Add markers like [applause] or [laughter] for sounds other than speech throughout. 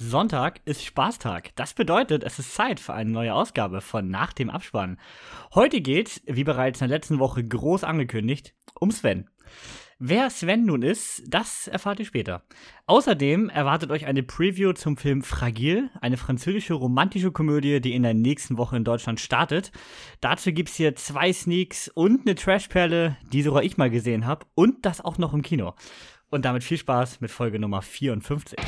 Sonntag ist Spaßtag. Das bedeutet, es ist Zeit für eine neue Ausgabe von Nach dem Abspann. Heute geht's, wie bereits in der letzten Woche groß angekündigt, um Sven. Wer Sven nun ist, das erfahrt ihr später. Außerdem erwartet euch eine Preview zum Film Fragil, eine französische romantische Komödie, die in der nächsten Woche in Deutschland startet. Dazu gibt's hier zwei Sneaks und eine Trashperle, die sogar ich mal gesehen habe und das auch noch im Kino. Und damit viel Spaß mit Folge Nummer 54.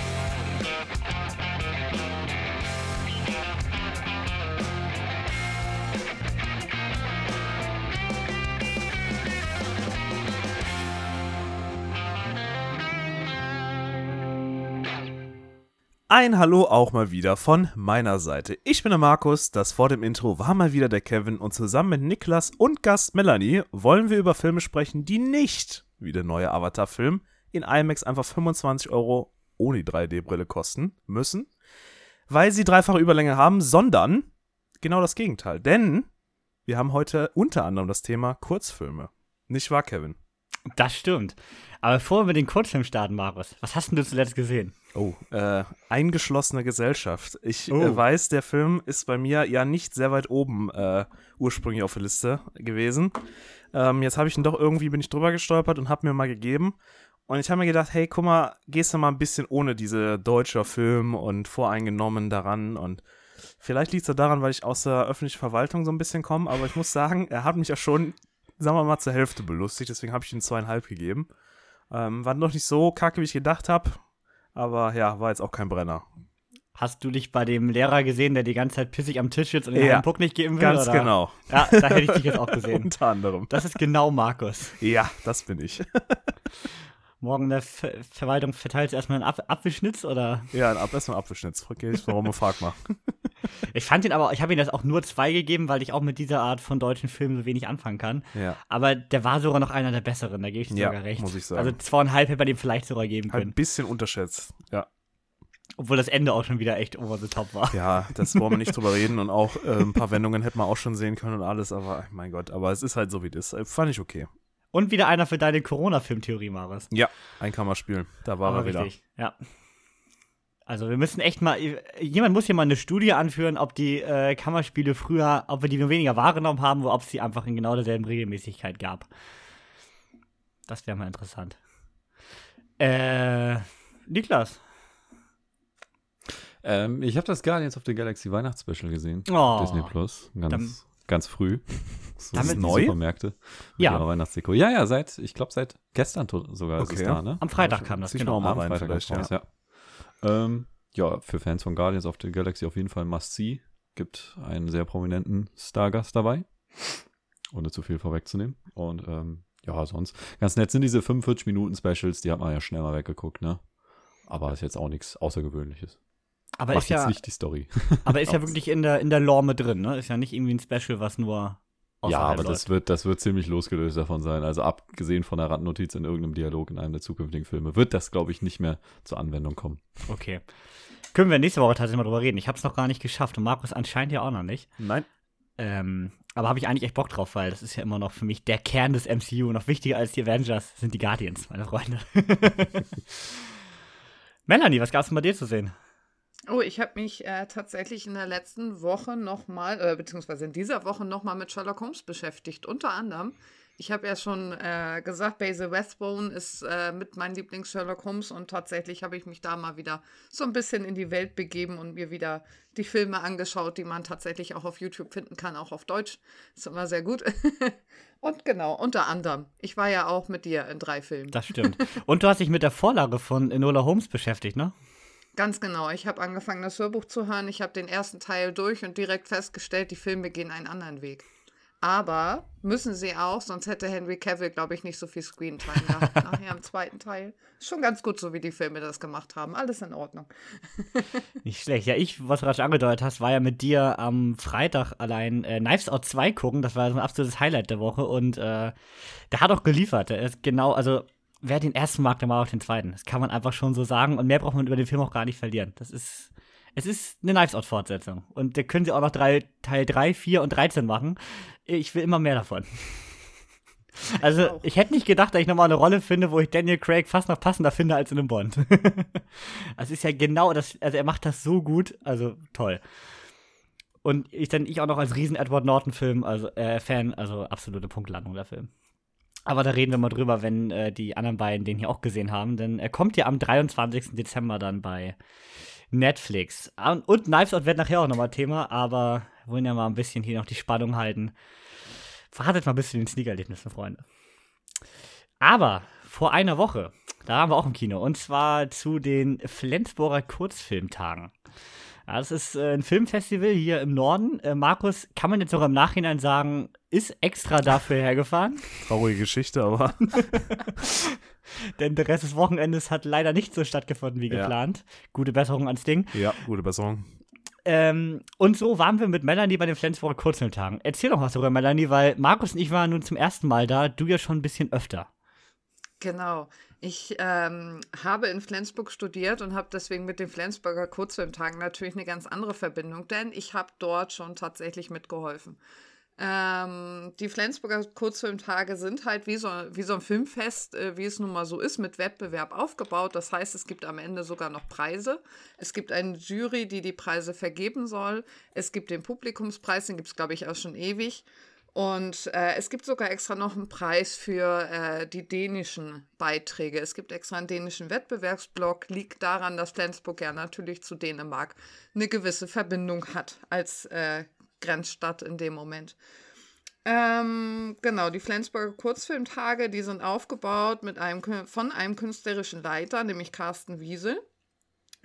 Ein Hallo auch mal wieder von meiner Seite. Ich bin der Markus, das vor dem Intro war mal wieder der Kevin und zusammen mit Niklas und Gast Melanie wollen wir über Filme sprechen, die nicht wie der neue Avatar-Film in IMAX einfach 25 Euro ohne die 3D-Brille kosten müssen, weil sie dreifache Überlänge haben, sondern genau das Gegenteil. Denn wir haben heute unter anderem das Thema Kurzfilme. Nicht wahr, Kevin? Das stimmt. Aber bevor wir mit den Kurzfilm starten, Marius, was hast denn du zuletzt gesehen? Oh, äh, eingeschlossene Gesellschaft. Ich Oh. äh, weiß, der Film ist bei mir ja nicht sehr weit oben äh, ursprünglich auf der Liste gewesen. Ähm, jetzt habe ich ihn doch irgendwie, bin ich drüber gestolpert und habe mir mal gegeben. Und ich habe mir gedacht, hey, guck mal, gehst du mal ein bisschen ohne diese deutscher Film und voreingenommen daran und vielleicht liegt es ja daran, weil ich aus der öffentlichen Verwaltung so ein bisschen komme, aber ich muss sagen, er hat mich ja schon, sagen wir mal, zur Hälfte belustigt, deswegen habe ich ihm zweieinhalb gegeben. Ähm, war noch nicht so kacke, wie ich gedacht habe, aber ja, war jetzt auch kein Brenner. Hast du dich bei dem Lehrer gesehen, der die ganze Zeit pissig am Tisch sitzt und den Ja, Puck nicht geben will? Ganz oder? genau. Ja, da hätte ich dich jetzt auch gesehen. [laughs] Unter anderem. Das ist genau Markus. Ja, das bin ich. [laughs] Morgen in der Ver Verwaltung verteilt erstmal einen Ap Apfelschnitz oder? Ja, ein Ab erstmal Apfelschnitz. Okay, ich warum frag mal. [laughs] Ich fand ihn aber, ich habe ihm das auch nur zwei gegeben, weil ich auch mit dieser Art von deutschen Filmen so wenig anfangen kann. Ja. Aber der war sogar noch einer der besseren, da gebe ich dir Ja, sogar recht. muss ich sagen. Also zweieinhalb hätte man dem vielleicht sogar geben können. ein bisschen unterschätzt. Ja. Obwohl das Ende auch schon wieder echt over the top war. Ja, das wollen wir nicht drüber [laughs] reden und auch äh, ein paar Wendungen hätten wir auch schon sehen können und alles, aber mein Gott, aber es ist halt so wie das. Äh, Fand ich okay. Und wieder einer für deine Corona-Filmtheorie, Marius. Ja, ein Kammerspiel. Da war Aber er wieder. richtig, ja. Also wir müssen echt mal, jemand muss hier mal eine Studie anführen, ob die äh, Kammerspiele früher, ob wir die nur weniger wahrgenommen haben oder ob es sie einfach in genau derselben Regelmäßigkeit gab. Das wäre mal interessant. Äh, Niklas. Ähm, ich habe das Guardians of the Galaxy Weihnachtsspecial gesehen. Oh. Disney Plus. Ganz, ganz früh. [laughs] So Damit- Neu? Supermärkte. Ja. ihrer Weihnachtsdeko. Ja, ja, seit, ich glaube, seit gestern sogar ist es Okay. da, ne? Am Freitag kam das, genau. Am Freitag vielleicht, raus, ja. Ähm, ja, für Fans von Guardians of the Galaxy auf jeden Fall Must-See. Gibt einen sehr prominenten Stargast dabei. Ohne zu viel vorwegzunehmen. Und ähm, ja, sonst ganz nett sind diese 45 Minuten Specials, die hat man ja schnell mal weggeguckt, ne? Aber ist jetzt auch nichts Außergewöhnliches. Aber Macht ist ja, nicht die Story. [laughs] aber ist ja wirklich in der, in der Lore mit drin, ne? Ist ja nicht irgendwie ein Special, was nur Ja, aber das läuft. wird, das wird ziemlich losgelöst davon sein. Also abgesehen von der Randnotiz in irgendeinem Dialog in einem der zukünftigen Filme, wird das, glaube ich, nicht mehr zur Anwendung kommen. Okay. Können wir nächste Woche tatsächlich mal drüber reden. Ich habe es noch gar nicht geschafft und Markus anscheinend ja auch noch nicht. Nein. Ähm, aber habe ich eigentlich echt Bock drauf, weil das ist ja immer noch für mich der Kern des MCU. Noch wichtiger als die Avengers sind die Guardians, meine Freunde. [laughs] Melanie, was gab's denn bei dir zu sehen? Oh, ich habe mich äh, tatsächlich in der letzten Woche nochmal, äh, beziehungsweise in dieser Woche nochmal mit Sherlock Holmes beschäftigt. Unter anderem, ich habe ja schon äh, gesagt, Basil Rathbone ist äh, mit mein Lieblings-Sherlock Holmes und tatsächlich habe ich mich da mal wieder so ein bisschen in die Welt begeben und mir wieder die Filme angeschaut, die man tatsächlich auch auf YouTube finden kann, auch auf Deutsch. Ist immer sehr gut. [laughs] und genau, unter anderem, ich war ja auch mit dir in drei Filmen. Das stimmt. Und du hast dich mit der Vorlage von Enola Holmes beschäftigt, ne? Ganz genau. Ich habe angefangen, das Hörbuch zu hören. Ich habe den ersten Teil durch und direkt festgestellt, die Filme gehen einen anderen Weg. Aber müssen sie auch, sonst hätte Henry Cavill, glaube ich, nicht so viel Screentime gehabt. [laughs] Nachher im zweiten Teil. Schon ganz gut, so wie die Filme das gemacht haben. Alles in Ordnung. [laughs] Nicht schlecht. Ja, ich, was du gerade schon angedeutet hast, war ja mit dir am Freitag allein äh, Knives Out 2 gucken. Das war so ein absolutes Highlight der Woche. Und äh, der hat auch geliefert. Der ist genau, also wer den ersten mag, der mag auch den zweiten. Das kann man einfach schon so sagen. Und mehr braucht man über den Film auch gar nicht verlieren. Das ist, es ist eine Knives Out Fortsetzung. Und da können sie auch noch drei, Teil 3, 4 und 13 machen. Ich will immer mehr davon. Also, ich hätte nicht gedacht, dass ich nochmal eine Rolle finde, wo ich Daniel Craig fast noch passender finde als in einem Bond. [laughs] das ist ja genau das, also er macht das so gut, also toll. Und ich dann ich auch noch als riesen Edward Norton Film, also äh, Fan, also absolute Punktlandung der Film. Aber da reden wir mal drüber, wenn äh, die anderen beiden den hier auch gesehen haben, denn er kommt ja am 23. Dezember dann bei Netflix. Und, und Knives Out wird nachher auch nochmal Thema, aber wollen ja mal ein bisschen hier noch die Spannung halten. Wartet mal ein bisschen den Sneakerlebnissen, Freunde. Aber vor einer Woche, da waren wir auch im Kino, und zwar zu den Flensburger Kurzfilmtagen. Ja, das ist äh, ein Filmfestival hier im Norden. Äh, Markus, kann man jetzt sogar im Nachhinein sagen, ist extra dafür [laughs] hergefahren? Traurige Geschichte, aber. [laughs] Denn der Rest des Wochenendes hat leider nicht so stattgefunden wie ja. geplant. Gute Besserung ans Ding. Ja, gute Besserung. Ähm, und so waren wir mit Melanie bei den Flensburger Kurzfilmtagen. Erzähl doch was darüber, Melanie, weil Markus und ich waren nun zum ersten Mal da, du ja schon ein bisschen öfter. Genau. Ich ähm, habe in Flensburg studiert und habe deswegen mit den Flensburger Kurzfilmtagen natürlich eine ganz andere Verbindung, denn ich habe dort schon tatsächlich mitgeholfen. Ähm, die Flensburger Kurzfilmtage sind halt wie so, wie so ein Filmfest, äh, wie es nun mal so ist, mit Wettbewerb aufgebaut. Das heißt, es gibt am Ende sogar noch Preise. Es gibt eine Jury, die die Preise vergeben soll. Es gibt den Publikumspreis, den gibt es, glaube ich, auch schon ewig. Und äh, es gibt sogar extra noch einen Preis für äh, die dänischen Beiträge. Es gibt extra einen dänischen Wettbewerbsblock. Liegt daran, dass Flensburg ja natürlich zu Dänemark eine gewisse Verbindung hat als äh, Grenzstadt in dem Moment. Ähm, genau, die Flensburger Kurzfilmtage, die sind aufgebaut mit einem, von einem künstlerischen Leiter, nämlich Carsten Wiesel.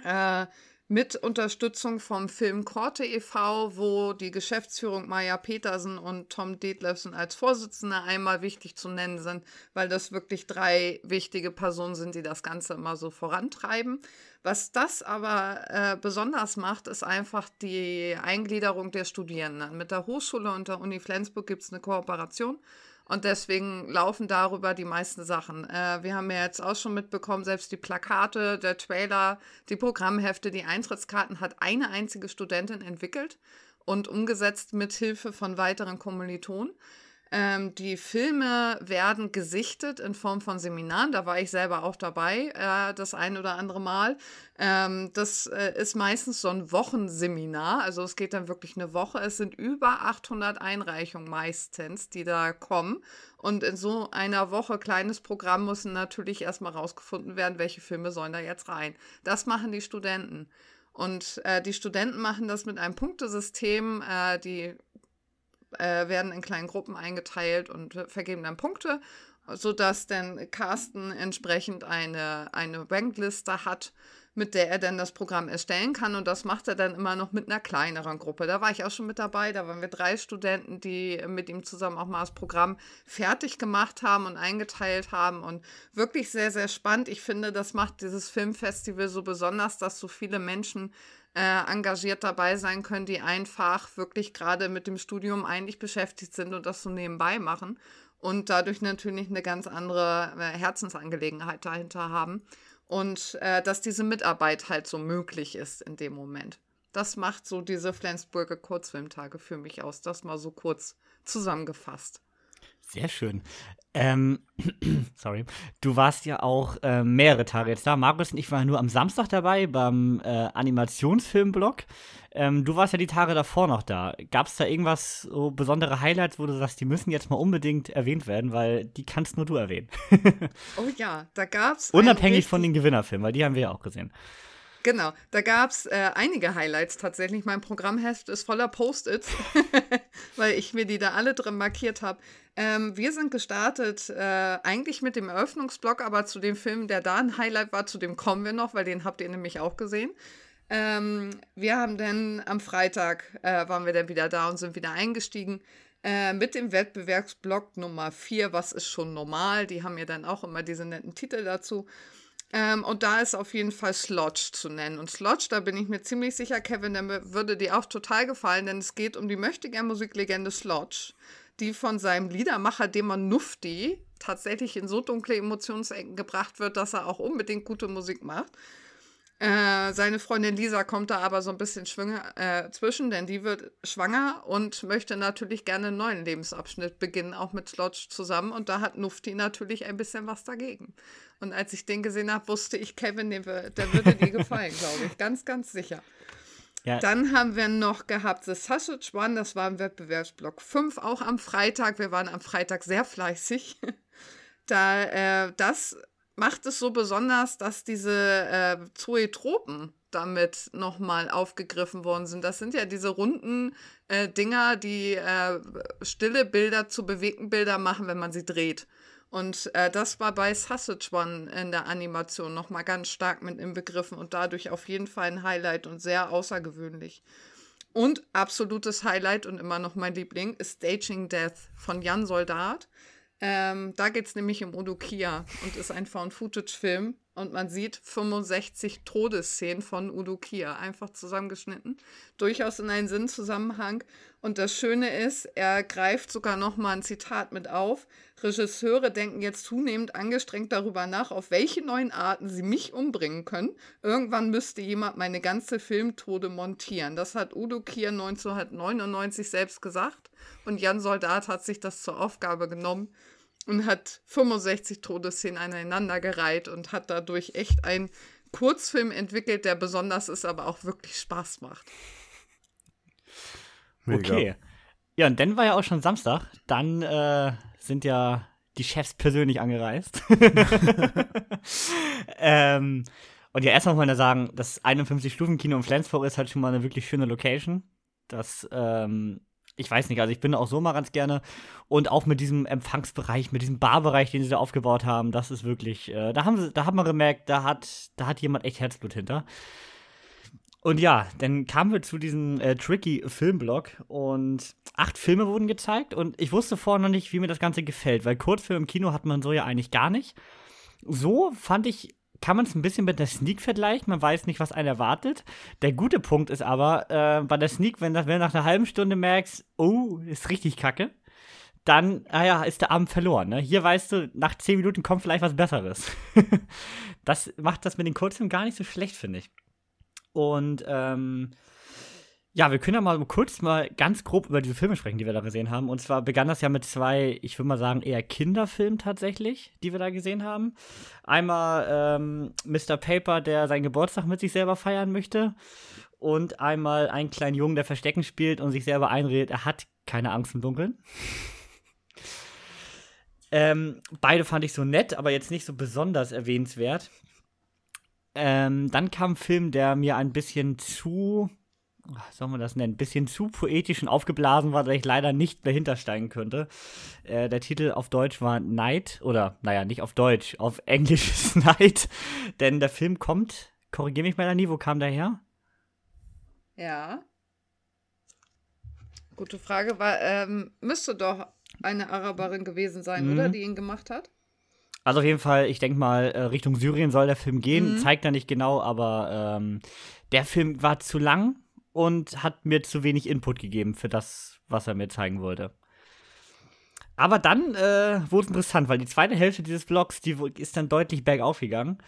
Äh, mit Unterstützung vom Film Korte e.V., wo die Geschäftsführung Maja Petersen und Tom Detlefsen als Vorsitzende einmal wichtig zu nennen sind, weil das wirklich drei wichtige Personen sind, die das Ganze immer so vorantreiben. Was das aber äh, besonders macht, ist einfach die Eingliederung der Studierenden. Mit der Hochschule und der Uni Flensburg gibt es eine Kooperation. Und deswegen laufen darüber die meisten Sachen. Äh, wir haben ja jetzt auch schon mitbekommen, selbst die Plakate, der Trailer, die Programmhefte, die Eintrittskarten hat eine einzige Studentin entwickelt und umgesetzt mit Hilfe von weiteren Kommilitonen. Ähm, die Filme werden gesichtet in Form von Seminaren. Da war ich selber auch dabei, äh, das ein oder andere Mal. Ähm, das äh, ist meistens so ein Wochenseminar. Also es geht dann wirklich eine Woche. Es sind über 800 Einreichungen meistens, die da kommen. Und in so einer Woche kleines Programm müssen natürlich erstmal rausgefunden werden, welche Filme sollen da jetzt rein. Das machen die Studenten. Und äh, die Studenten machen das mit einem Punktesystem. Äh, die äh, werden in kleinen Gruppen eingeteilt und vergeben dann Punkte, sodass dann Carsten entsprechend eine, eine Rankliste hat, mit der er dann das Programm erstellen kann. Und das macht er dann immer noch mit einer kleineren Gruppe. Da war ich auch schon mit dabei. Da waren wir drei Studenten, die mit ihm zusammen auch mal das Programm fertig gemacht haben und eingeteilt haben. Und wirklich sehr, sehr spannend. Ich finde, das macht dieses Filmfestival so besonders, dass so viele Menschen äh, engagiert dabei sein können, die einfach wirklich gerade mit dem Studium eigentlich beschäftigt sind und das so nebenbei machen und dadurch natürlich eine ganz andere äh, Herzensangelegenheit dahinter haben und äh, dass diese Mitarbeit halt so möglich ist in dem Moment. Das macht so diese Flensburger Kurzfilmtage für mich aus. Das mal so kurz zusammengefasst. Sehr schön. Ähm, [clears throat] sorry. Du warst ja auch äh, mehrere Tage jetzt da. Markus und ich waren nur am Samstag dabei beim äh, Animationsfilmblog. Ähm, du warst ja die Tage davor noch da. Gab es da irgendwas, so besondere Highlights, wo du sagst, die müssen jetzt mal unbedingt erwähnt werden, weil die kannst nur du erwähnen? [laughs] oh ja, da gab es. Unabhängig von den Gewinnerfilmen, weil die haben wir ja auch gesehen. Genau, da gab es äh, einige Highlights tatsächlich. Mein Programmheft ist voller Post-its, [laughs] weil ich mir die da alle drin markiert habe. Ähm, wir sind gestartet äh, eigentlich mit dem Eröffnungsblock, aber zu dem Film, der da ein Highlight war, zu dem kommen wir noch, weil den habt ihr nämlich auch gesehen. Ähm, wir haben dann am Freitag, äh, waren wir dann wieder da und sind wieder eingestiegen äh, mit dem Wettbewerbsblock Nummer 4, was ist schon normal. Die haben ja dann auch immer diese netten Titel dazu. Ähm, und da ist auf jeden Fall Slotch zu nennen. Und Slotch, da bin ich mir ziemlich sicher, Kevin, der würde dir auch total gefallen, denn es geht um die möchtegern Musiklegende Slotch, die von seinem Liedermacher Demon Nufti tatsächlich in so dunkle Emotionsecken gebracht wird, dass er auch unbedingt gute Musik macht. Äh, seine Freundin Lisa kommt da aber so ein bisschen äh, zwischen, denn die wird schwanger und möchte natürlich gerne einen neuen Lebensabschnitt beginnen, auch mit Slotch zusammen. Und da hat Nufti natürlich ein bisschen was dagegen. Und als ich den gesehen habe, wusste ich, Kevin, der, der würde dir gefallen, glaube ich. Ganz, ganz sicher. Ja. Dann haben wir noch gehabt The Sausage One, das war im Wettbewerbsblock 5, auch am Freitag. Wir waren am Freitag sehr fleißig. [laughs] da, äh, das macht es so besonders, dass diese äh, Zoetropen damit nochmal aufgegriffen worden sind. Das sind ja diese runden äh, Dinger, die äh, stille Bilder zu bewegten Bildern machen, wenn man sie dreht. Und äh, das war bei Sausage One in der Animation nochmal ganz stark mit inbegriffen und dadurch auf jeden Fall ein Highlight und sehr außergewöhnlich. Und absolutes Highlight und immer noch mein Liebling ist Staging Death von Jan Soldat. Ähm, da geht es nämlich um Udukia und ist ein Found-Footage-Film. Und man sieht 65 Todesszenen von Udukia, einfach zusammengeschnitten. Durchaus in einen Sinnzusammenhang. Und das Schöne ist, er greift sogar nochmal ein Zitat mit auf. Regisseure denken jetzt zunehmend angestrengt darüber nach, auf welche neuen Arten sie mich umbringen können. Irgendwann müsste jemand meine ganze Filmtode montieren. Das hat Udo Kier 1999 selbst gesagt. Und Jan Soldat hat sich das zur Aufgabe genommen und hat 65 Todesszenen aneinandergereiht und hat dadurch echt einen Kurzfilm entwickelt, der besonders ist, aber auch wirklich Spaß macht. Mega. Okay. Ja, und dann war ja auch schon Samstag. Dann äh, sind ja die Chefs persönlich angereist. [laughs] ähm, und ja, erstmal muss man ja sagen, das 51-Stufen-Kino in Flensburg ist halt schon mal eine wirklich schöne Location. Das ähm, ich weiß nicht, also ich bin auch so mal ganz gerne. Und auch mit diesem Empfangsbereich, mit diesem Barbereich, den sie da aufgebaut haben, das ist wirklich, äh, da haben sie, da hat man gemerkt, da hat, da hat jemand echt Herzblut hinter. Und ja, dann kamen wir zu diesem äh, tricky Filmblock und acht Filme wurden gezeigt und ich wusste vorher noch nicht, wie mir das Ganze gefällt, weil Kurzfilm im Kino hat man so ja eigentlich gar nicht. So fand ich kann man es ein bisschen mit der Sneak vergleichen. Man weiß nicht, was einen erwartet. Der gute Punkt ist aber, äh, bei der Sneak, wenn, wenn du nach einer halben Stunde merkst, oh, ist richtig kacke, dann, naja, ist der Abend verloren. Ne? Hier weißt du, nach zehn Minuten kommt vielleicht was Besseres. [laughs] das macht das mit den Kurzfilmen gar nicht so schlecht, finde ich. Und, ähm, ja, wir können ja mal kurz mal ganz grob über diese Filme sprechen, die wir da gesehen haben. Und zwar begann das ja mit zwei, ich würde mal sagen, eher Kinderfilmen tatsächlich, die wir da gesehen haben. Einmal ähm, Mr. Paper, der seinen Geburtstag mit sich selber feiern möchte. Und einmal einen kleinen Jungen, der Verstecken spielt und sich selber einredet, er hat keine Angst im Dunkeln. [laughs] ähm, beide fand ich so nett, aber jetzt nicht so besonders erwähnenswert. Ähm, dann kam ein Film, der mir ein bisschen zu soll man das nennen, ein bisschen zu poetisch und aufgeblasen war, dass ich leider nicht mehr hintersteigen könnte. Äh, der Titel auf Deutsch war Night, oder naja, nicht auf Deutsch, auf [laughs] Englisch ist Night, denn der Film kommt, korrigier mich Melanie, wo kam der her? Ja. Gute Frage, war, ähm, müsste doch eine Araberin gewesen sein, mhm. oder, die ihn gemacht hat? Also auf jeden Fall, ich denke mal, äh, Richtung Syrien soll der Film gehen. Mhm. Zeigt er nicht genau, aber ähm, der Film war zu lang und hat mir zu wenig Input gegeben für das, was er mir zeigen wollte. Aber dann äh, wurde es interessant, weil die zweite Hälfte dieses Vlogs, die ist dann deutlich bergauf gegangen.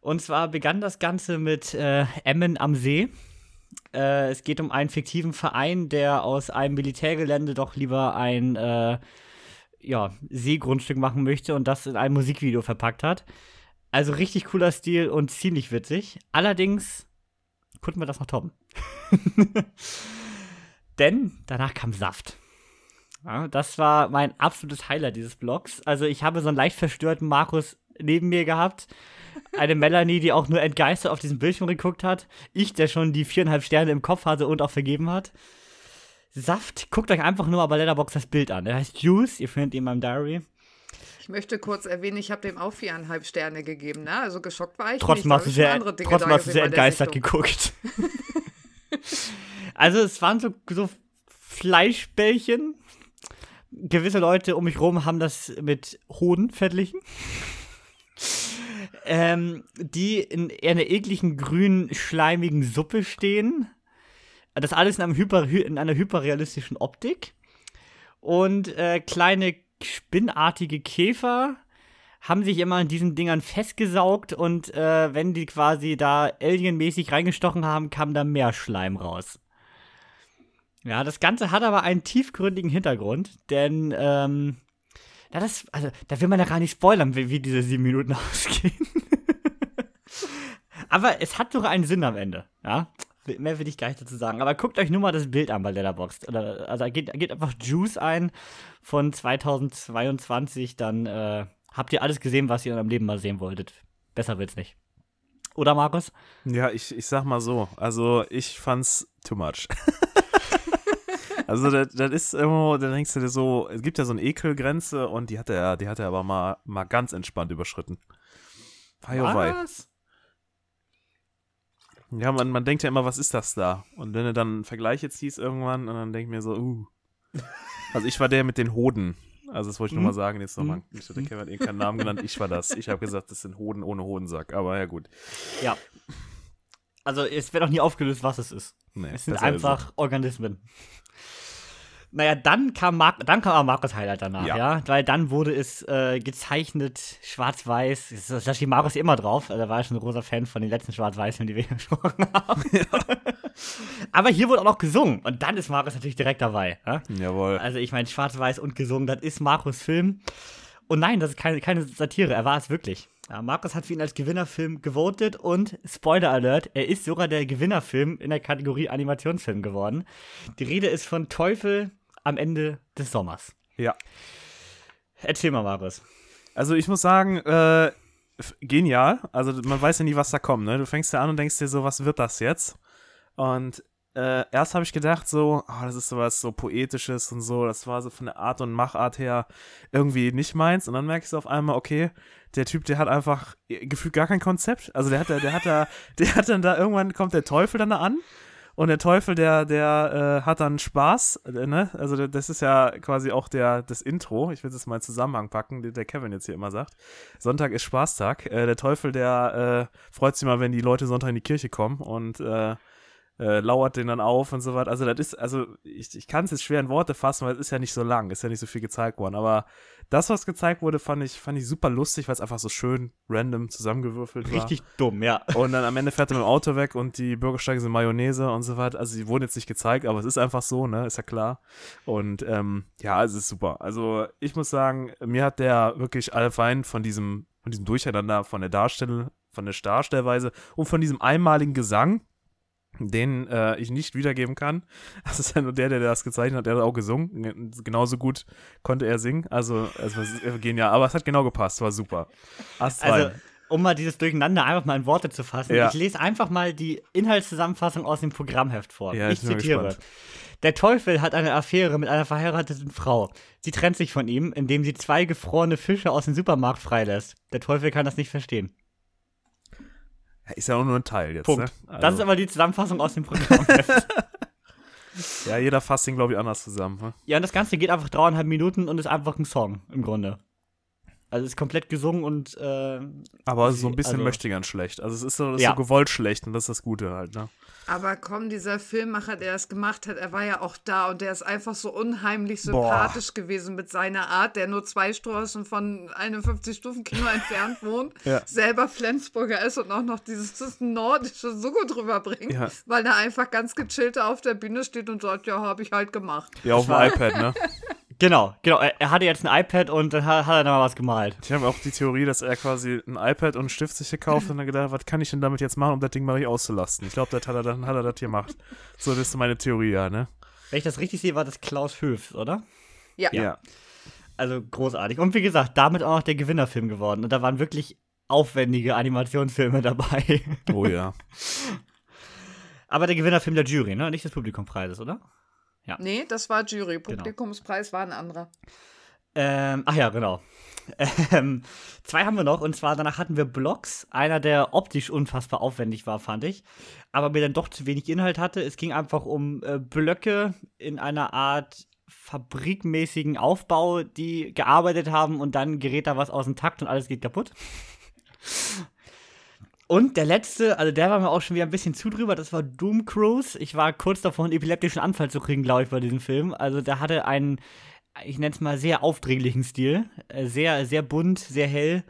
Und zwar begann das Ganze mit äh, Emmen am See. Äh, es geht um einen fiktiven Verein, der aus einem Militärgelände doch lieber ein äh, ja, Seegrundstück machen möchte und das in ein Musikvideo verpackt hat. Also richtig cooler Stil und ziemlich witzig. Allerdings konnten wir das noch toppen. [laughs] Denn danach kam Saft. Ja, das war mein absolutes Highlight dieses Blogs. Also ich habe so einen leicht verstörten Markus neben mir gehabt. Eine Melanie, die auch nur entgeistert auf diesen Bildschirm geguckt hat. Ich, der schon die viereinhalb Sterne im Kopf hatte und auch vergeben hat. Saft, guckt euch einfach nur mal bei Letterboxd das Bild an. Der heißt Juice, ihr findet ihn in meinem Diary. Ich möchte kurz erwähnen, ich habe dem auch viereinhalb Sterne gegeben, ne? Also geschockt war ich trotzdem nicht. Hast du sehr, trotzdem hast du sehr entgeistert geguckt. [laughs] also es waren so, so Fleischbällchen. Gewisse Leute um mich rum haben das mit Hoden verglichen. [laughs] ähm, die in einer ekligen grünen, schleimigen Suppe stehen. Das alles in, Hyper, in einer hyperrealistischen Optik. Und äh, kleine spinnartige Käfer haben sich immer in diesen Dingern festgesaugt und äh, wenn die quasi da alienmäßig reingestochen haben, kam da mehr Schleim raus. Ja, das Ganze hat aber einen tiefgründigen Hintergrund, denn ähm, ja, das, also, da will man ja gar nicht spoilern, wie, wie diese sieben Minuten [laughs] ausgehen. aber es hat sogar einen Sinn am Ende, ja. Mehr will ich gar nicht dazu sagen. Aber guckt euch nur mal das Bild an bei Letterboxd. Oder, also geht, geht einfach Juice ein von 2022, dann äh, habt ihr alles gesehen, was ihr in eurem Leben mal sehen wolltet. Besser wird's nicht. Oder, Markus? Ja, ich, ich sag mal so. Also, ich fand's too much. [laughs] also, das, das ist irgendwo, da denkst du dir so, es gibt ja so eine Ekelgrenze und die hat er, die hat er aber mal, mal ganz entspannt überschritten. Wei, oh. Was? Ja, man, man denkt ja immer, was ist das da? Und wenn du dann einen Vergleich jetzt siehst irgendwann, und dann denk ich mir so, uh. Also ich war der mit den Hoden. Also das wollte ich Mhm. nochmal sagen, jetzt nochmal, Mhm. so, der Kevin hat eh keinen Namen genannt, ich war das. Ich habe gesagt, das sind Hoden ohne Hodensack, aber ja gut. Ja. Also, es wird auch nie aufgelöst, was es ist. Nee, Es sind einfach Organismen. Naja, dann kam, Mar dann kam Markus Highlight danach, ja. Ja. Weil dann wurde es äh, gezeichnet, schwarz-weiß. Das- Da steht Markus immer drauf. Also, Da war ich schon ein großer Fan von den letzten Schwarz-Weiß-Filmen, die wir hier [laughs] besprochen haben. [laughs] aber hier wurde auch noch gesungen. Und dann ist Markus natürlich direkt dabei. Ja? Jawohl. Also, ich meine, schwarz-weiß und gesungen, das ist Markus Film. Und nein, das ist keine, keine Satire, er war es wirklich. Ja, Markus hat für ihn als Gewinnerfilm gewotet und Spoiler Alert, er ist sogar der Gewinnerfilm in der Kategorie Animationsfilm geworden. Die Rede ist von Teufel am Ende des Sommers. Ja. Erzähl mal, Markus. Also ich muss sagen, äh, genial. Also man weiß ja nie, was da kommt. Ne? Du fängst ja an und denkst dir so, was wird das jetzt? Und äh, erst habe ich gedacht so, oh, das ist sowas so poetisches und so. Das war so von der Art und Machart her irgendwie nicht meins. Und dann merkst du auf einmal, okay, der Typ, der hat einfach gefühlt gar kein Konzept. Also der hat da, der hat da, [laughs] der hat dann da irgendwann kommt der Teufel dann da an. Und der Teufel, der, der äh, hat dann Spaß, äh, ne? Also das ist ja quasi auch der, das Intro. Ich will es mal in Zusammenhang packen, den der Kevin jetzt hier immer sagt. Sonntag ist Spaßtag. Äh, der Teufel, der äh, freut sich mal, wenn die Leute Sonntag in die Kirche kommen und äh, lauert den dann auf und so weiter. Also das ist, also ich, ich kann es jetzt schwer in Worte fassen, weil es ist ja nicht so lang, ist ja nicht so viel gezeigt worden. Aber das, was gezeigt wurde, fand ich, fand ich super lustig, weil es einfach so schön random zusammengewürfelt war. Richtig dumm, ja. Und dann am Ende fährt er mit dem Auto weg und die Bürgersteige sind Mayonnaise und so weiter. Also die wurden jetzt nicht gezeigt, aber es ist einfach so, ne? Ist ja klar. Und ähm, ja, es ist super. Also ich muss sagen, mir hat der wirklich allfein von diesem, von diesem Durcheinander, von der Darstell, von der Darstellweise und von diesem einmaligen Gesang, den äh, ich nicht wiedergeben kann. [laughs] Das ist ja nur der, der das gezeichnet hat, der hat auch gesungen. Genauso gut konnte er singen. Also, es ist genial. Aber es hat genau gepasst, war super. Astrein. Also, um mal dieses Durcheinander einfach mal in Worte zu fassen, Ja. ich lese einfach mal die Inhaltszusammenfassung aus dem Programmheft vor. Ja, ich zitiere. Der Teufel hat eine Affäre mit einer verheirateten Frau. Sie trennt sich von ihm, indem sie zwei gefrorene Fische aus dem Supermarkt freilässt. Der Teufel kann das nicht verstehen. Ist ja auch nur ein Teil jetzt. Punkt. Ne? Also, Das ist aber die Zusammenfassung aus dem Programmheft. [laughs] ja, jeder fasst ihn, glaube ich, anders zusammen. Ne? ja, und das Ganze geht einfach dreieinhalb Minuten und ist einfach ein Song im Grunde. Also ist komplett gesungen und äh, Aber so ein bisschen Also- möchte gern schlecht. Also es ist so, Ja. so gewollt schlecht und das ist das Gute halt, ne? Aber komm, dieser Filmmacher, der das gemacht hat, er war ja auch da und der ist einfach so unheimlich Boah. sympathisch gewesen mit seiner Art, der nur zwei Straßen von 51 Stufen Kino entfernt [laughs] wohnt, Ja. selber Flensburger ist und auch noch dieses Nordische so gut rüberbringt, Ja. weil er einfach ganz gechillt auf der Bühne steht und sagt, ja, habe ich halt gemacht. Ja, auf dem iPad, ne? [laughs] genau, genau. Er, hatte jetzt ein iPad und dann hat, hat er da mal was gemalt. Ich habe auch die Theorie, dass er quasi ein iPad und einen Stift sich gekauft hat und dann gedacht, was kann ich denn damit jetzt machen, um das Ding mal richtig auszulasten? Ich glaube, das hat er dann hat er das gemacht. So, das ist meine Theorie, ja, ne? Wenn ich das richtig sehe, war das Klaus Höfs, oder? Ja. Ja. Also großartig. Und wie gesagt, damit auch noch der Gewinnerfilm geworden. Und da waren wirklich aufwendige Animationsfilme [laughs] dabei. Oh ja. Aber der Gewinnerfilm der Jury, ne? Nicht des Publikumpreises, oder? Nee, das war Jury. Genau. Publikumspreis war ein anderer. Ähm, ach ja, genau. [laughs] Ähm, zwei haben wir noch und zwar danach hatten wir Blocks, einer, der optisch unfassbar aufwendig war, fand ich, aber mir dann doch zu wenig Inhalt hatte. Es ging einfach um äh, Blöcke in einer Art fabrikmäßigen Aufbau, die gearbeitet haben und dann gerät da was aus dem Takt und alles geht kaputt. Und der letzte, also der war mir auch schon wieder ein bisschen zu drüber, das war Doom Cruise. Ich war kurz davor, einen epileptischen Anfall zu kriegen, glaube ich, bei diesem Film. Also der hatte einen ich nenne es mal, sehr aufdringlichen Stil. Äh, sehr, sehr bunt, sehr hell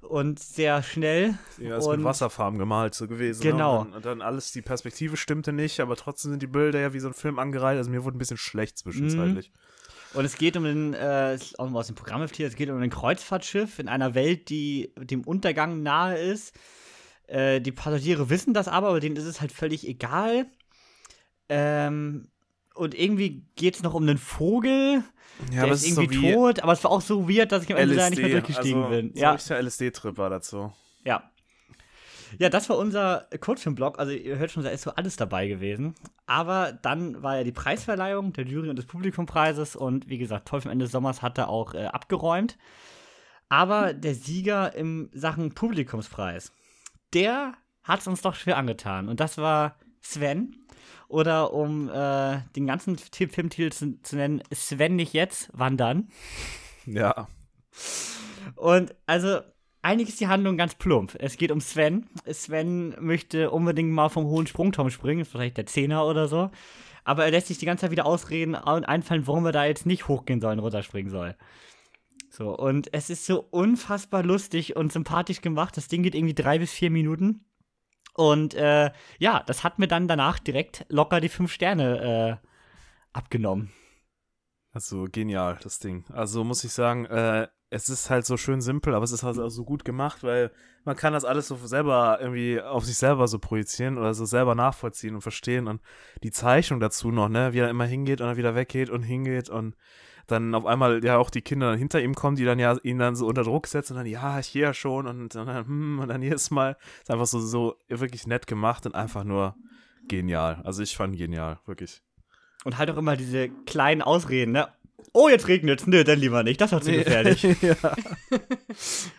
und sehr schnell. Ja, ist und mit Wasserfarben gemalt so gewesen. Genau. Ne? Und, dann, und dann alles, die Perspektive stimmte nicht, aber trotzdem sind die Bilder ja wie so ein Film angereiht. Also mir wurde ein bisschen schlecht zwischenzeitlich. Und es geht um den, äh, aus dem Programm hier, es geht um ein Kreuzfahrtschiff in einer Welt, die dem Untergang nahe ist. Äh, die Passagiere wissen das aber, aber denen ist es halt völlig egal. Ähm, und irgendwie geht es noch um einen Vogel, Ja, der ist so irgendwie wie tot, aber es war auch so weird, dass ich am Ende da nicht mehr durchgestiegen also, bin. So Ja, ein richtiger LSD-Trip war dazu. ja. Ja, das war unser Kurzfilmblog. Also ihr hört schon, da ist so alles dabei gewesen. Aber dann war ja die Preisverleihung der Jury und des Publikumpreises und wie gesagt, Teufel am Ende des Sommers hat er auch äh, abgeräumt. Aber der Sieger im Sachen Publikumspreis, der hat es uns doch schwer angetan. Und das war Sven. Oder um äh, den ganzen Ti- Filmtitel zu, zu nennen, Sven nicht jetzt, wann dann? Ja. Und also, eigentlich ist die Handlung ganz plump. Es geht um Sven. Sven möchte unbedingt mal vom hohen Sprungturm springen, ist wahrscheinlich der Zehner oder so. Aber er lässt sich die ganze Zeit wieder ausreden und einfallen, warum er da jetzt nicht hochgehen soll und runterspringen soll. So, und es ist so unfassbar lustig und sympathisch gemacht. Das Ding geht irgendwie drei bis vier Minuten. Und äh, ja, das hat mir dann danach direkt locker die fünf Sterne äh, abgenommen. Also genial, das Ding. Also muss ich sagen, äh, es ist halt so schön simpel, aber es ist halt auch so gut gemacht, weil man kann das alles so selber irgendwie auf sich selber so projizieren oder so selber nachvollziehen und verstehen und die Zeichnung dazu noch, ne, wie er immer hingeht und dann wieder weggeht und hingeht und dann auf einmal ja auch die Kinder hinter ihm kommen, die dann ja ihn dann so unter Druck setzen und dann, ja, ich gehe ja schon und dann, hm, und dann jedes Mal ist einfach so, so wirklich nett gemacht und einfach nur genial. Also ich fand genial, wirklich. Und halt auch immer diese kleinen Ausreden, ne? Oh, jetzt regnet's. Nö, dann lieber nicht. Das ist zu gefährlich. [laughs] ja. [laughs]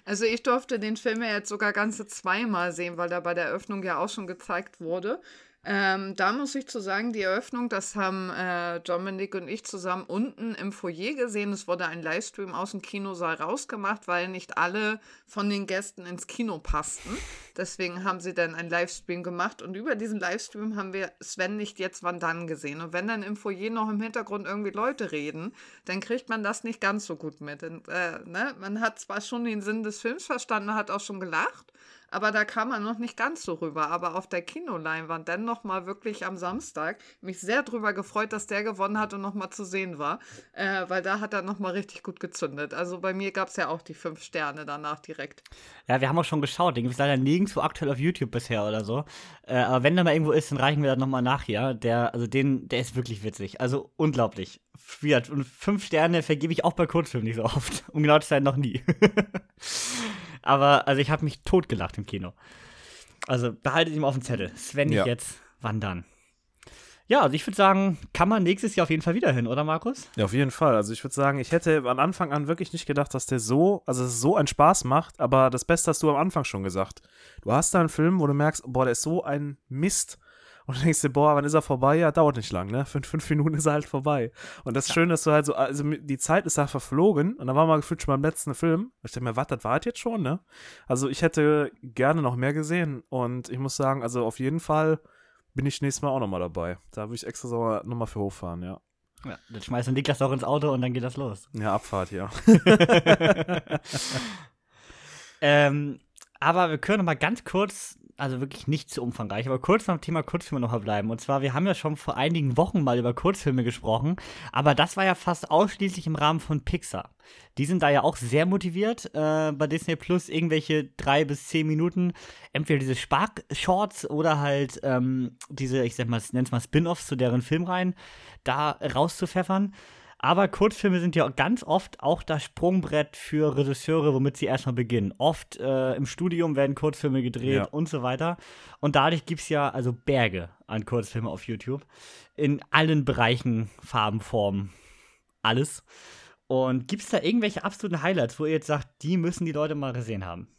Also ich durfte den Film ja jetzt sogar ganze zweimal sehen, weil der bei der Eröffnung ja auch schon gezeigt wurde. Ähm, da muss ich zu sagen, die Eröffnung, das haben äh, Dominik und ich zusammen unten im Foyer gesehen. Es wurde ein Livestream aus dem Kinosaal rausgemacht, weil nicht alle von den Gästen ins Kino passten. Deswegen haben sie dann einen Livestream gemacht und über diesen Livestream haben wir Sven nicht jetzt wann dann gesehen. Und wenn dann im Foyer noch im Hintergrund irgendwie Leute reden, dann kriegt man das nicht ganz so gut mit. Und, äh, ne? Man hat zwar schon den Sinn des Films verstanden, hat auch schon gelacht, aber da kam man noch nicht ganz so rüber. Aber auf der Kinoleinwand dann nochmal wirklich am Samstag mich sehr drüber gefreut, dass der gewonnen hat und nochmal zu sehen war, äh, weil da hat er nochmal richtig gut gezündet. Also bei mir gab es ja auch die fünf Sterne danach direkt. Ja, wir haben auch schon geschaut. Den gibt es leider nirgendwo aktuell auf YouTube bisher oder so. Äh, aber wenn der mal irgendwo ist, dann reichen wir das nochmal nach hier. Der, also den, der ist wirklich witzig. Also unglaublich. Und fünf Sterne vergebe ich auch bei Kurzfilmen nicht so oft. [laughs] Um genau zu sein, noch nie. [laughs] aber, also ich habe mich totgelacht im Kino. Also behaltet ihn auf dem Zettel. Sven nicht Ja. jetzt, wann dann? Ja, also ich würde sagen, kann man nächstes Jahr auf jeden Fall wieder hin, oder Markus? Ja, auf jeden Fall. Also ich würde sagen, ich hätte am Anfang an wirklich nicht gedacht, dass der so, also dass es so einen Spaß macht, aber das Beste hast du am Anfang schon gesagt. Du hast da einen Film, wo du merkst, boah, der ist so ein Mist. Und du denkst dir, boah, wann ist er vorbei? Ja, dauert nicht lang, ne? Fünf, fünf Minuten ist er halt vorbei. Und das ist schön, dass du halt so, also die Zeit ist da verflogen und dann war mal gefühlt schon beim letzten Film. Ich dachte mir, was, das war jetzt schon, ne? Also ich hätte gerne noch mehr gesehen und ich muss sagen, also auf jeden Fall bin ich nächstes Mal auch nochmal dabei. Da würde ich extra so nochmal für hochfahren, ja. Ja, dann schmeißt du Niklas doch ins Auto und dann geht das los. Ja, Abfahrt, ja. [laughs] Ähm, aber wir können noch mal ganz kurz, also wirklich nicht zu umfangreich, aber kurz beim Thema Kurzfilme noch bleiben. Und zwar, wir haben ja schon vor einigen Wochen mal über Kurzfilme gesprochen, aber das war ja fast ausschließlich im Rahmen von Pixar. Die sind da ja auch sehr motiviert, äh, bei Disney Plus irgendwelche drei bis zehn Minuten, entweder diese Spark-Shorts oder halt ähm, diese, ich sag mal, nenn's mal Spin-Offs zu deren Filmreihen, da rauszupfeffern. Aber Kurzfilme sind ja ganz oft auch das Sprungbrett für Regisseure, womit sie erstmal beginnen. Oft äh, im Studium werden Kurzfilme gedreht Ja. und so weiter. Und dadurch gibt es ja also Berge an Kurzfilmen auf YouTube. In allen Bereichen, Farben, Formen, alles. Und gibt es da irgendwelche absoluten Highlights, wo ihr jetzt sagt, die müssen die Leute mal gesehen haben?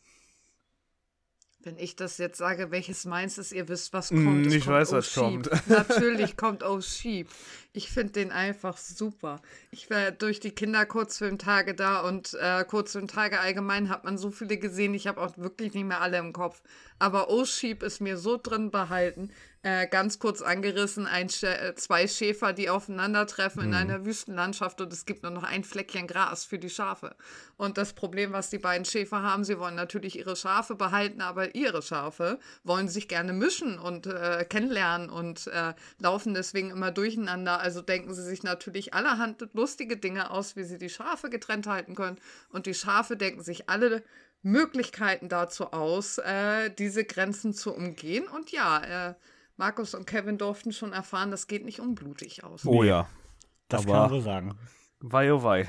Wenn ich das jetzt sage, welches meins ist, ihr wisst, was Mm, kommt. Es ich weiß, Oh was Sheep. kommt. [laughs] Natürlich kommt Oh Sheep. Ich finde den einfach super. Ich war durch die Kinderkurzfilmtage da und äh, Kurzfilmtage allgemein hat man so viele gesehen. Ich habe auch wirklich nicht mehr alle im Kopf. Aber O-Sheep ist mir so drin behalten. Äh, ganz kurz angerissen, ein Sch äh, zwei Schäfer, die aufeinandertreffen in einer Wüstenlandschaft und es gibt nur noch ein Fleckchen Gras für die Schafe. Und das Problem, was die beiden Schäfer haben, sie wollen natürlich ihre Schafe behalten, aber ihre Schafe wollen sich gerne mischen und äh, kennenlernen und äh, laufen deswegen immer durcheinander. Also denken sie sich natürlich allerhand lustige Dinge aus, wie sie die Schafe getrennt halten können. Und die Schafe denken sich alle Möglichkeiten dazu aus, äh, diese Grenzen zu umgehen. Und ja, äh, Markus und Kevin durften schon erfahren, das geht nicht unblutig aus. Oh ja. Das Aber- kann man so sagen. Wei oh wei.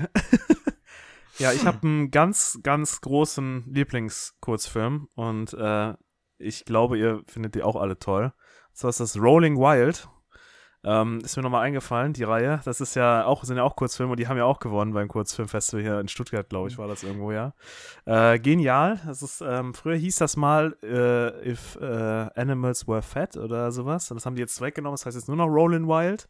[laughs] ja, ich habe einen ganz, ganz großen Lieblingskurzfilm und äh, ich glaube, ihr findet die auch alle toll. Und zwar ist das Rolling Wild. Ähm, ist mir nochmal eingefallen, die Reihe. Das ist ja auch, sind ja auch Kurzfilme und die haben ja auch gewonnen beim Kurzfilmfestival hier in Stuttgart, glaube ich, war das irgendwo, ja. Äh, genial. Das ist, ähm, früher hieß das mal äh, If äh, Animals Were Fat oder sowas. Und das haben die jetzt weggenommen. Das heißt jetzt nur noch Rolling Wild.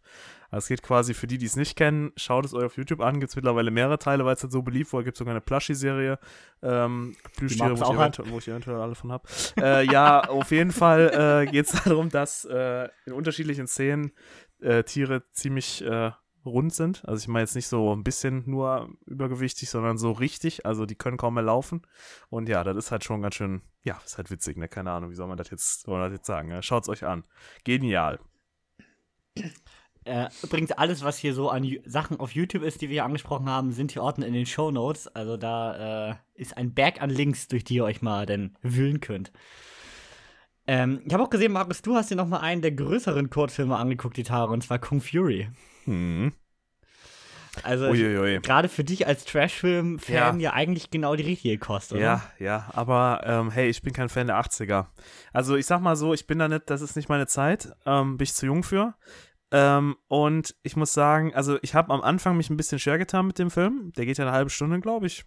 Also es geht quasi für die, die es nicht kennen, schaut es euch auf YouTube an. Gibt es mittlerweile mehrere Teile, weil es halt so beliebt war. Gibt sogar eine Plushie-Serie. Ähm, Plüschtiere, wo, wo ich eventuell alle von habe. äh, ja, auf jeden Fall äh, geht es [laughs] darum, dass äh, in unterschiedlichen Szenen äh, Tiere ziemlich äh, rund sind. Also ich meine jetzt nicht so ein bisschen nur übergewichtig, sondern so richtig. Also die können kaum mehr laufen. Und ja, das ist halt schon ganz schön, ja, ist halt witzig, ne? Keine Ahnung, wie soll man das jetzt, soll man das jetzt sagen? Ne? Schaut's euch an. Genial. Äh, übrigens, alles, was hier so an Ju- Sachen auf YouTube ist, die wir hier angesprochen haben, sind hier Orten in den Show Notes. Also da äh, ist ein Berg an Links, durch die ihr euch mal dann wühlen könnt. Ähm, ich habe auch gesehen, Markus, du hast dir noch mal einen der größeren Kurzfilme angeguckt, die Tage, und zwar Kung Fury. Hm. Also gerade für dich als Trashfilm-Fan ja. eigentlich genau die richtige Kost, oder? Ja, ja, aber ähm, hey, ich bin kein Fan der 80er. Also ich sag mal so, ich bin da nicht, das ist nicht meine Zeit, ähm, bin ich zu jung für. Ähm, und ich muss sagen, also ich habe am Anfang mich ein bisschen schwer getan mit dem Film. Der geht ja eine halbe Stunde, glaube ich.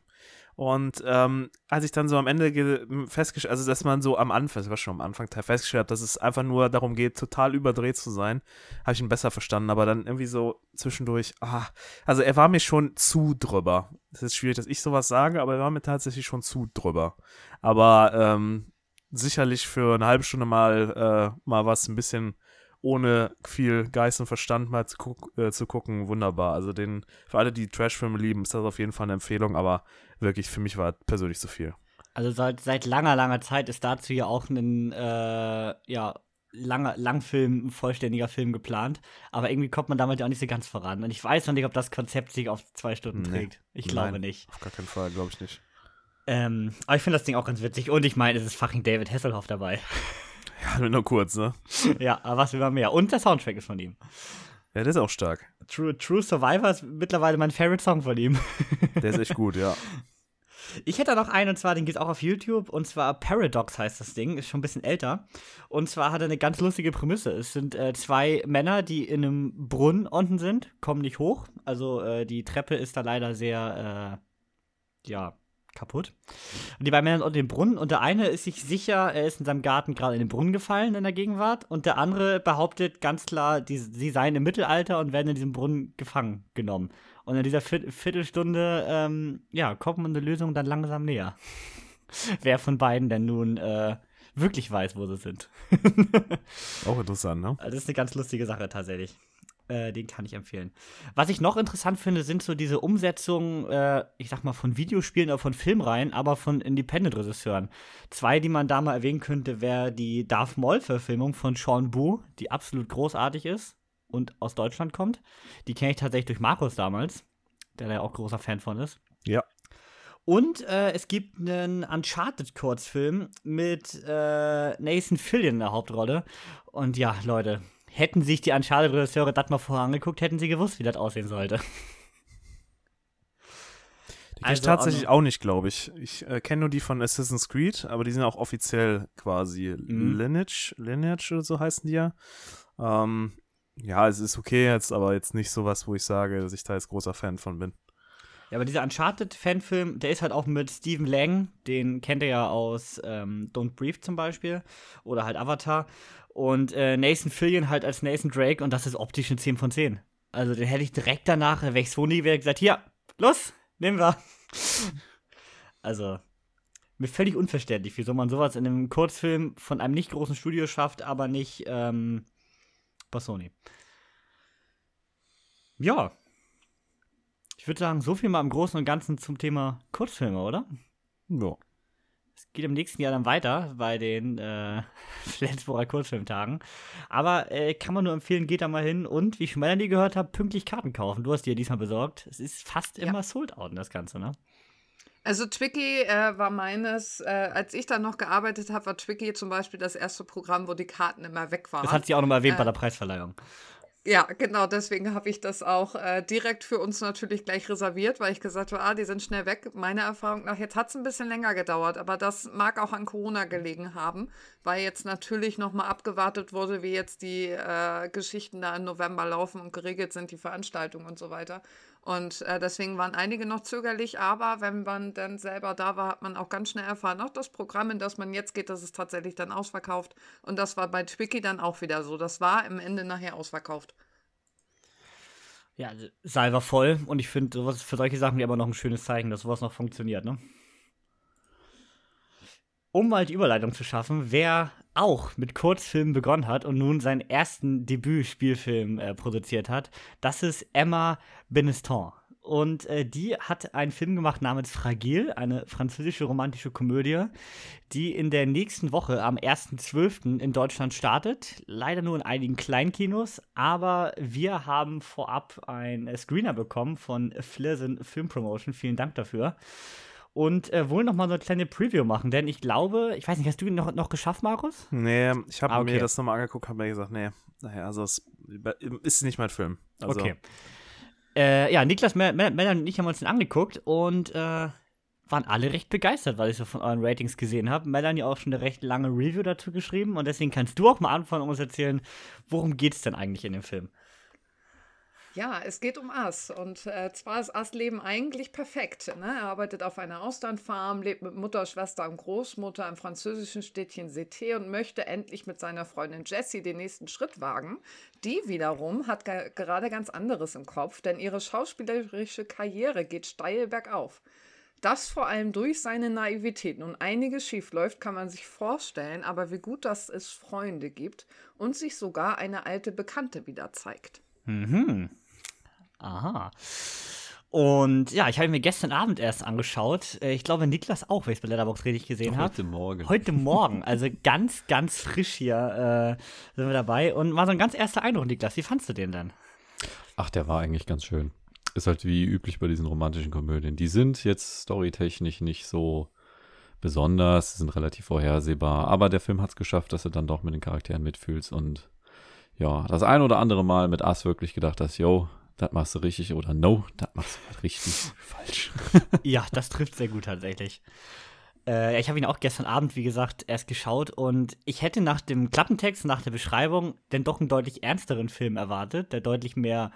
Und ähm, als ich dann so am Ende festgestellt, also dass man so am Anfang, das war schon am Anfang festgestellt, hat, dass es einfach nur darum geht, total überdreht zu sein, habe ich ihn besser verstanden. Aber dann irgendwie so zwischendurch, ah, also er war mir schon zu drüber. Es ist schwierig, dass ich sowas sage, aber er war mir tatsächlich schon zu drüber. Aber ähm, sicherlich für eine halbe Stunde mal, äh, mal was ein bisschen ohne viel Geist und Verstand mal zu, guck, äh, zu gucken, wunderbar. Also den, für alle, die Trashfilme lieben, ist das auf jeden Fall eine Empfehlung, aber wirklich, für mich war persönlich zu viel. Also seit, seit langer, langer Zeit ist dazu ja auch ein äh, ja, langer, Langfilm, ein vollständiger Film geplant. Aber irgendwie kommt man damit ja auch nicht so ganz voran. Und ich weiß noch nicht, ob das Konzept sich auf zwei Stunden Nee. trägt. Ich glaube Nein. nicht. Auf gar keinen Fall, glaube ich nicht. Ähm, aber ich finde das Ding auch ganz witzig. Und ich meine, es ist fucking David Hasselhoff dabei. [laughs] Ja, nur kurz, ne? ja, aber was über mehr. Und der Soundtrack ist von ihm. Ja, der ist auch stark. True, True Survivor ist mittlerweile mein Favorite Song von ihm. [laughs] Der ist echt gut, ja. Ich hätte da noch einen, und zwar, den gibt's auch auf YouTube, und zwar Paradox heißt das Ding, ist schon ein bisschen älter. Und zwar hat er eine ganz lustige Prämisse. Es sind äh, zwei Männer, die in einem Brunnen unten sind, kommen nicht hoch. Also äh, die Treppe ist da leider sehr, äh, ja, kaputt. Und die beiden Männer sind unten im Brunnen und der eine ist sich sicher, er ist in seinem Garten gerade in den Brunnen gefallen in der Gegenwart und der andere behauptet ganz klar, die, sie seien im Mittelalter und werden in diesem Brunnen gefangen genommen. Und in dieser Viert Viertelstunde, ähm, ja, kommt man eine Lösung dann langsam näher. [laughs] Wer von beiden denn nun äh, wirklich weiß, wo sie sind. [laughs] Auch interessant, ne? Also das ist eine ganz lustige Sache tatsächlich. Äh, den kann ich empfehlen. Was ich noch interessant finde, sind so diese Umsetzungen, äh, ich sag mal, von Videospielen oder von Filmreihen, aber von Independent-Regisseuren. Zwei, die man da mal erwähnen könnte, wäre die Darth Maul-Verfilmung von Sean Bu, die absolut großartig ist und aus Deutschland kommt. Die kenne ich tatsächlich durch Markus damals, der da ja auch großer Fan von ist. Ja. Und äh, es gibt einen Uncharted-Kurzfilm mit äh, Nathan Fillion in der Hauptrolle. Und ja, Leute, hätten sich die Uncharted-Regisseure das mal vorher angeguckt, hätten sie gewusst, wie das aussehen sollte. Die kenne Also, ich tatsächlich auch nicht, glaube ich. Ich äh, kenne nur die von Assassin's Creed, aber die sind auch offiziell quasi Mhm. Lineage, Lineage oder so heißen die ja. Ähm, ja, es ist okay jetzt, aber jetzt nicht sowas, wo ich sage, dass ich da jetzt großer Fan von bin. Ja, aber dieser Uncharted-Fanfilm, der ist halt auch mit Stephen Lang, den kennt ihr ja aus ähm, Don't Breathe zum Beispiel oder halt Avatar. Und äh, Nathan Fillion halt als Nathan Drake und das ist optisch eine 10 von 10. Also den hätte ich direkt danach, wäre ich Sony, wäre gesagt, hier, los, nehmen wir. also, mir völlig unverständlich, wieso man sowas in einem Kurzfilm von einem nicht großen Studio schafft, aber nicht ähm, bei Sony. Ja. Ich würde sagen, so viel mal im Großen und Ganzen zum Thema Kurzfilme, oder? Ja. Es geht im nächsten Jahr dann weiter bei den äh, [laughs] Flensburger Kurzfilmtagen. Aber äh, kann man nur empfehlen, geht da mal hin und, wie ich schon mal die gehört habe, pünktlich Karten kaufen. Du hast dir diesmal besorgt. Es ist fast Ja. immer sold out, das Ganze, ne? Also Twiki äh, war meines, äh, als ich da noch gearbeitet habe, war Twiki zum Beispiel das erste Programm, wo die Karten immer weg waren. Das hat sie auch nochmal erwähnt Äh, bei der Preisverleihung. Ja, genau, deswegen habe ich das auch äh, direkt für uns natürlich gleich reserviert, weil ich gesagt habe, ah, die sind schnell weg. Meiner Erfahrung nach, jetzt hat es ein bisschen länger gedauert, aber das mag auch an Corona gelegen haben, weil jetzt natürlich nochmal abgewartet wurde, wie jetzt die äh, Geschichten da im November laufen und geregelt sind, die Veranstaltungen und so weiter. Und äh, deswegen waren einige noch zögerlich, aber wenn man dann selber da war, hat man auch ganz schnell erfahren, auch das Programm, in das man jetzt geht, das ist tatsächlich dann ausverkauft. Und das war bei Twiki dann auch wieder so. Das war im Ende nachher ausverkauft. Ja, also, Saal war voll und ich finde, sowas für solche Sachen immer noch ein schönes Zeichen, dass sowas noch funktioniert, ne? Um mal die Überleitung zu schaffen, wer auch mit Kurzfilmen begonnen hat und nun seinen ersten Debütspielfilm äh, produziert hat, das ist Emma Beneston. Und äh, die hat einen Film gemacht namens Fragile, eine französische romantische Komödie, die in der nächsten Woche am 1.12. in Deutschland startet. Leider nur in einigen Kleinkinos, aber wir haben vorab einen Screener bekommen von Flirsen Film Promotion. Vielen Dank dafür. Und äh, wollen noch mal so eine kleine Preview machen, denn ich glaube, ich weiß nicht, hast du ihn noch, noch geschafft, Markus? Nee, ich habe Ah, okay. mir das nochmal angeguckt, habe mir gesagt, nee, naja, also es ist nicht mein Film. Also, okay. Äh, ja, Niklas, Mel Mel Melanie und ich haben uns den angeguckt und äh, waren alle recht begeistert, weil ich so von euren Ratings gesehen habe. Melanie auch schon eine recht lange Review dazu geschrieben und deswegen kannst du auch mal anfangen und uns erzählen, worum geht's denn eigentlich in dem Film? Ja, es geht um Ass. Und äh, zwar ist Ass Leben eigentlich perfekt. Ne? Er arbeitet auf einer Austernfarm, lebt mit Mutter, Schwester und Großmutter im französischen Städtchen Cité und möchte endlich mit seiner Freundin Jessie den nächsten Schritt wagen. Die wiederum hat ge gerade ganz anderes im Kopf, denn ihre schauspielerische Karriere geht steil bergauf. Das vor allem durch seine Naivität. Nun einiges schief läuft, kann man sich vorstellen, aber wie gut, dass es Freunde gibt und sich sogar eine alte Bekannte wieder zeigt. Mhm. Aha. Und ja, ich habe mir gestern Abend erst angeschaut. Äh, Ich glaube, Niklas auch, wenn ich es bei Letterboxd richtig gesehen habe. Heute Morgen. Heute [laughs] Morgen, also ganz, ganz frisch hier äh, sind wir dabei. Und mal so ein ganz erster Eindruck, Niklas. Wie fandst du den denn? Ach, der war eigentlich ganz schön. Ist halt wie üblich bei diesen romantischen Komödien. Die sind jetzt storytechnisch nicht so besonders, sind relativ vorhersehbar, aber der Film hat es geschafft, dass du dann doch mit den Charakteren mitfühlst und ja, das ein oder andere Mal mit Ass wirklich gedacht hast, yo, das machst du richtig oder no, das machst du richtig [laughs] falsch. Ja, das trifft sehr gut tatsächlich. Äh, ich habe ihn auch gestern Abend, wie gesagt, erst geschaut und ich hätte nach dem Klappentext, nach der Beschreibung, denn doch einen deutlich ernsteren Film erwartet, der deutlich mehr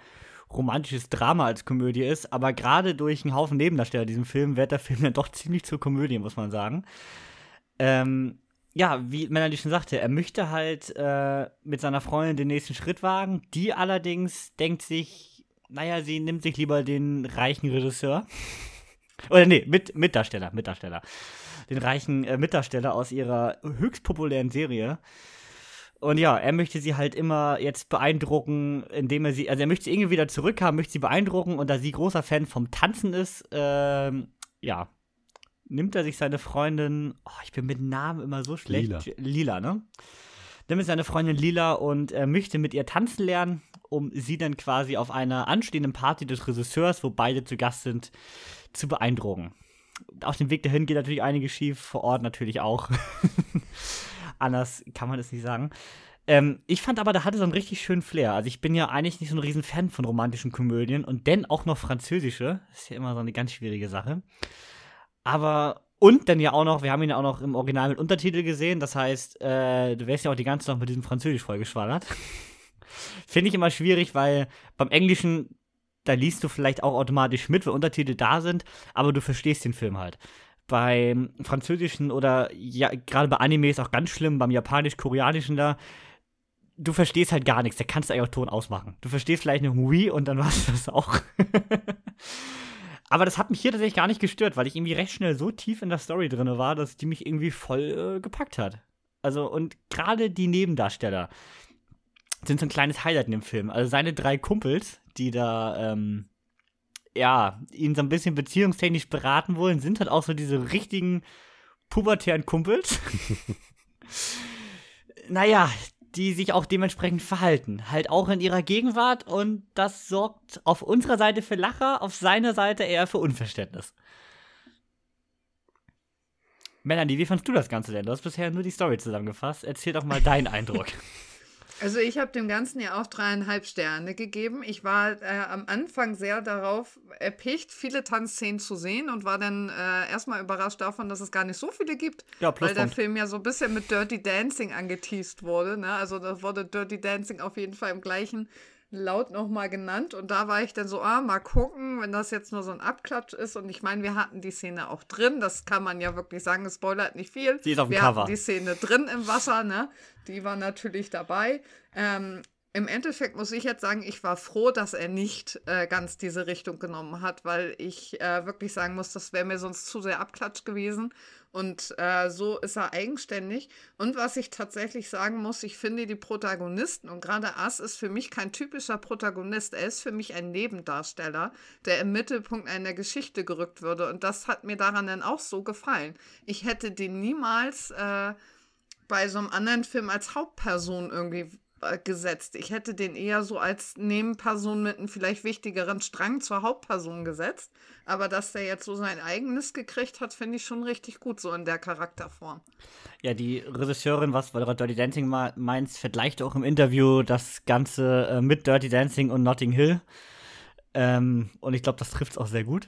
romantisches Drama als Komödie ist, aber gerade durch einen Haufen Nebendarsteller in diesem Film wird der Film dann doch ziemlich zur Komödie, muss man sagen. Ähm, ja, wie Melanie schon sagte, er möchte halt äh, mit seiner Freundin den nächsten Schritt wagen. Die allerdings denkt sich, naja, sie nimmt sich lieber den reichen Regisseur. [laughs] Oder nee, mit, Mitdarsteller, Mitdarsteller. Den reichen äh, Mitdarsteller aus ihrer höchst populären Serie. Und ja, er möchte sie halt immer jetzt beeindrucken, indem er sie, also er möchte sie irgendwie wieder zurückhaben, möchte sie beeindrucken und da sie großer Fan vom Tanzen ist, ähm, ja, nimmt er sich seine Freundin, oh, ich bin mit Namen immer so schlecht. Lila. Lila, ne? Nimmt seine Freundin Lila und er möchte mit ihr tanzen lernen, um sie dann quasi auf einer anstehenden Party des Regisseurs, wo beide zu Gast sind, zu beeindrucken. Auf dem Weg dahin geht natürlich einiges schief, vor Ort natürlich auch. [laughs] Anders kann man es nicht sagen. Ähm, ich fand aber, da hatte so einen richtig schönen Flair. Also ich bin ja eigentlich nicht so ein riesen Fan von romantischen Komödien und denn auch noch französische. Das ist ja immer so eine ganz schwierige Sache. Aber, und dann ja auch noch, wir haben ihn ja auch noch im Original mit Untertitel gesehen. Das heißt, äh, du wärst ja auch die ganze Zeit mit diesem Französisch vollgeschwallert. [laughs] Finde ich immer schwierig, weil beim Englischen, da liest du vielleicht auch automatisch mit, weil Untertitel da sind, aber du verstehst den Film halt. Beim Französischen oder ja, gerade bei Animes auch ganz schlimm, beim Japanisch-Koreanischen da, du verstehst halt gar nichts. Da kannst du eigentlich auch Ton ausmachen. Du verstehst vielleicht eine Wii und dann war es [laughs] das auch. Aber das hat mich hier tatsächlich gar nicht gestört, weil ich irgendwie recht schnell so tief in der Story drin war, dass die mich irgendwie voll äh, gepackt hat. Also, und gerade die Nebendarsteller sind so ein kleines Highlight in dem Film. Also seine drei Kumpels, die da, ähm, ja, ihn so ein bisschen beziehungstechnisch beraten wollen, sind halt auch so diese richtigen pubertären Kumpels. [laughs] naja, die sich auch dementsprechend verhalten. Halt auch in ihrer Gegenwart und das sorgt auf unserer Seite für Lacher, auf seiner Seite eher für Unverständnis. Melanie, wie fandest du das Ganze denn? Du hast bisher nur die Story zusammengefasst. Erzähl doch mal deinen [laughs] Eindruck. Also ich habe dem Ganzen ja auch dreieinhalb Sterne gegeben. Ich war äh, am Anfang sehr darauf erpicht, viele Tanzszenen zu sehen und war dann äh, erstmal überrascht davon, dass es gar nicht so viele gibt, Ja, weil der. Film ja so ein bisschen mit Dirty Dancing angeteased wurde. Ne? Also da wurde Dirty Dancing auf jeden Fall im gleichen laut nochmal genannt und da war ich dann so, ah, mal gucken, wenn das jetzt nur so ein Abklatsch ist und ich meine, wir hatten die Szene auch drin, das kann man ja wirklich sagen, es spoilert nicht viel. Sie ist auf dem wir Cover. hatten die Szene drin im Wasser, ne? Die war natürlich dabei. Ähm, Im Endeffekt muss ich jetzt sagen, ich war froh, dass er nicht äh, ganz diese Richtung genommen hat, weil ich äh, wirklich sagen muss, das wäre mir sonst zu sehr Abklatsch gewesen. Und äh, so ist er eigenständig. Und was ich tatsächlich sagen muss, ich finde die Protagonisten, und gerade Ass ist für mich kein typischer Protagonist, er ist für mich ein Nebendarsteller, der im Mittelpunkt einer Geschichte gerückt würde. Und das hat mir daran dann auch so gefallen. Ich hätte den niemals äh, bei so einem anderen Film als Hauptperson irgendwie gesetzt. Ich hätte den eher so als Nebenperson mit einem vielleicht wichtigeren Strang zur Hauptperson gesetzt. Aber dass der jetzt so sein eigenes gekriegt hat, finde ich schon richtig gut, so in der Charakterform. Ja, die Regisseurin, was du Dirty Dancing meinst, vergleicht auch im Interview das Ganze äh, mit Dirty Dancing und Notting Hill. Ähm, und ich glaube, das trifft es auch sehr gut.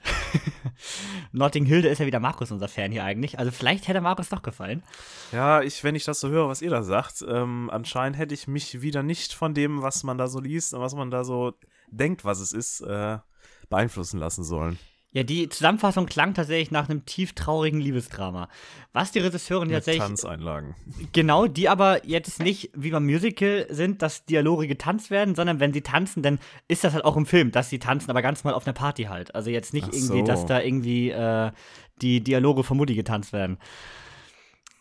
[laughs] Notting Hill, da ist ja wieder Markus unser Fan hier eigentlich. Also vielleicht hätte Markus doch gefallen. Ja, ich, wenn ich das so höre, was ihr da sagt, ähm, anscheinend hätte ich mich wieder nicht von dem, was man da so liest und was man da so denkt, was es ist, äh, beeinflussen lassen sollen. Ja, die Zusammenfassung klang tatsächlich nach einem tief traurigen Liebesdrama. Was die Regisseurin Mit tatsächlich Tanzeinlagen. Genau, die aber jetzt nicht wie beim Musical sind, dass Dialoge getanzt werden, sondern wenn sie tanzen, dann ist das halt auch im Film, dass sie tanzen, aber ganz mal auf einer Party halt. Also jetzt nicht Ach irgendwie, so. dass da irgendwie äh, die Dialoge von Mutti getanzt werden.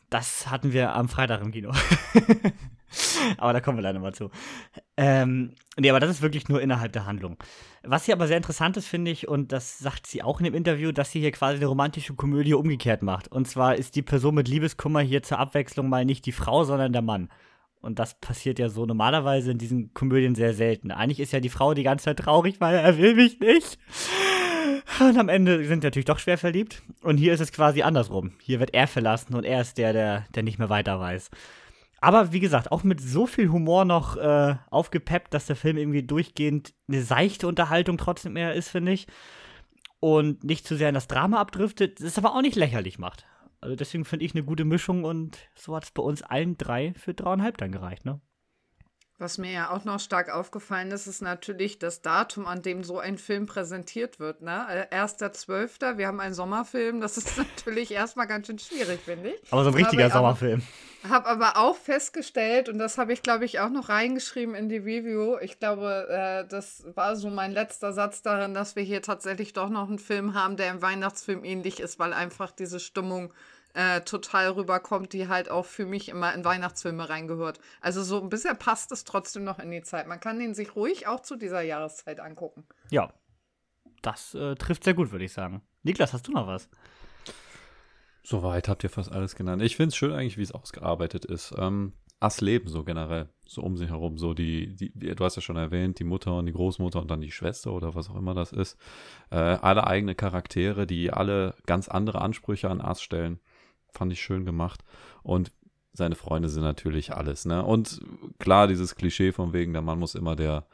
Das hatten wir am Freitag im Kino. [laughs] [laughs] aber da kommen wir leider mal zu. Ähm, nee, aber das ist wirklich nur innerhalb der Handlung. Was hier aber sehr interessant ist, finde ich, und das sagt sie auch in dem Interview, dass sie hier quasi eine romantische Komödie umgekehrt macht. Und zwar ist die Person mit Liebeskummer hier zur Abwechslung mal nicht die Frau, sondern der Mann. Und das passiert ja so normalerweise in diesen Komödien sehr selten. Eigentlich ist ja die Frau die ganze Zeit traurig, weil er will mich nicht. Und am Ende sind sie natürlich doch schwer verliebt. Und hier ist es quasi andersrum. Hier wird er verlassen und er ist der, der, der nicht mehr weiter weiß. Aber wie gesagt, auch mit so viel Humor noch äh, aufgepeppt, dass der Film irgendwie durchgehend eine seichte Unterhaltung trotzdem mehr ist, finde ich. Und nicht zu sehr in das Drama abdriftet, das aber auch nicht lächerlich macht. Also deswegen finde ich eine gute Mischung und so hat es bei uns allen drei für dreieinhalb dann gereicht, ne? Was mir ja auch noch stark aufgefallen ist, ist natürlich das Datum, an dem so ein Film präsentiert wird. Ne? Äh, 1.12., wir haben einen Sommerfilm, das ist [laughs] natürlich erstmal ganz schön schwierig, finde ich. Aber so ein richtiger ich auch- Sommerfilm. Habe aber auch festgestellt, und das habe ich, glaube ich, auch noch reingeschrieben in die Review. Ich glaube, äh, das war so mein letzter Satz darin, dass wir hier tatsächlich doch noch einen Film haben, der im Weihnachtsfilm ähnlich ist, weil einfach diese Stimmung äh, total rüberkommt, die halt auch für mich immer in Weihnachtsfilme reingehört. Also so ein bisschen passt es trotzdem noch in die Zeit. Man kann den sich ruhig auch zu dieser Jahreszeit angucken. Ja. Das äh, trifft sehr gut, würde ich sagen. Niklas, hast du noch was? Soweit habt ihr fast alles genannt. Ich finde es schön eigentlich, wie es ausgearbeitet ist. Ähm, Ass Leben so generell, so um sich herum, so die, die, die, du hast ja schon erwähnt, die Mutter und die Großmutter und dann die Schwester oder was auch immer das ist. Äh, alle eigene Charaktere, die alle ganz andere Ansprüche an Ass stellen. Fand ich schön gemacht. Und seine Freunde sind natürlich alles, ne? Und klar, dieses Klischee von wegen, der Mann muss immer der,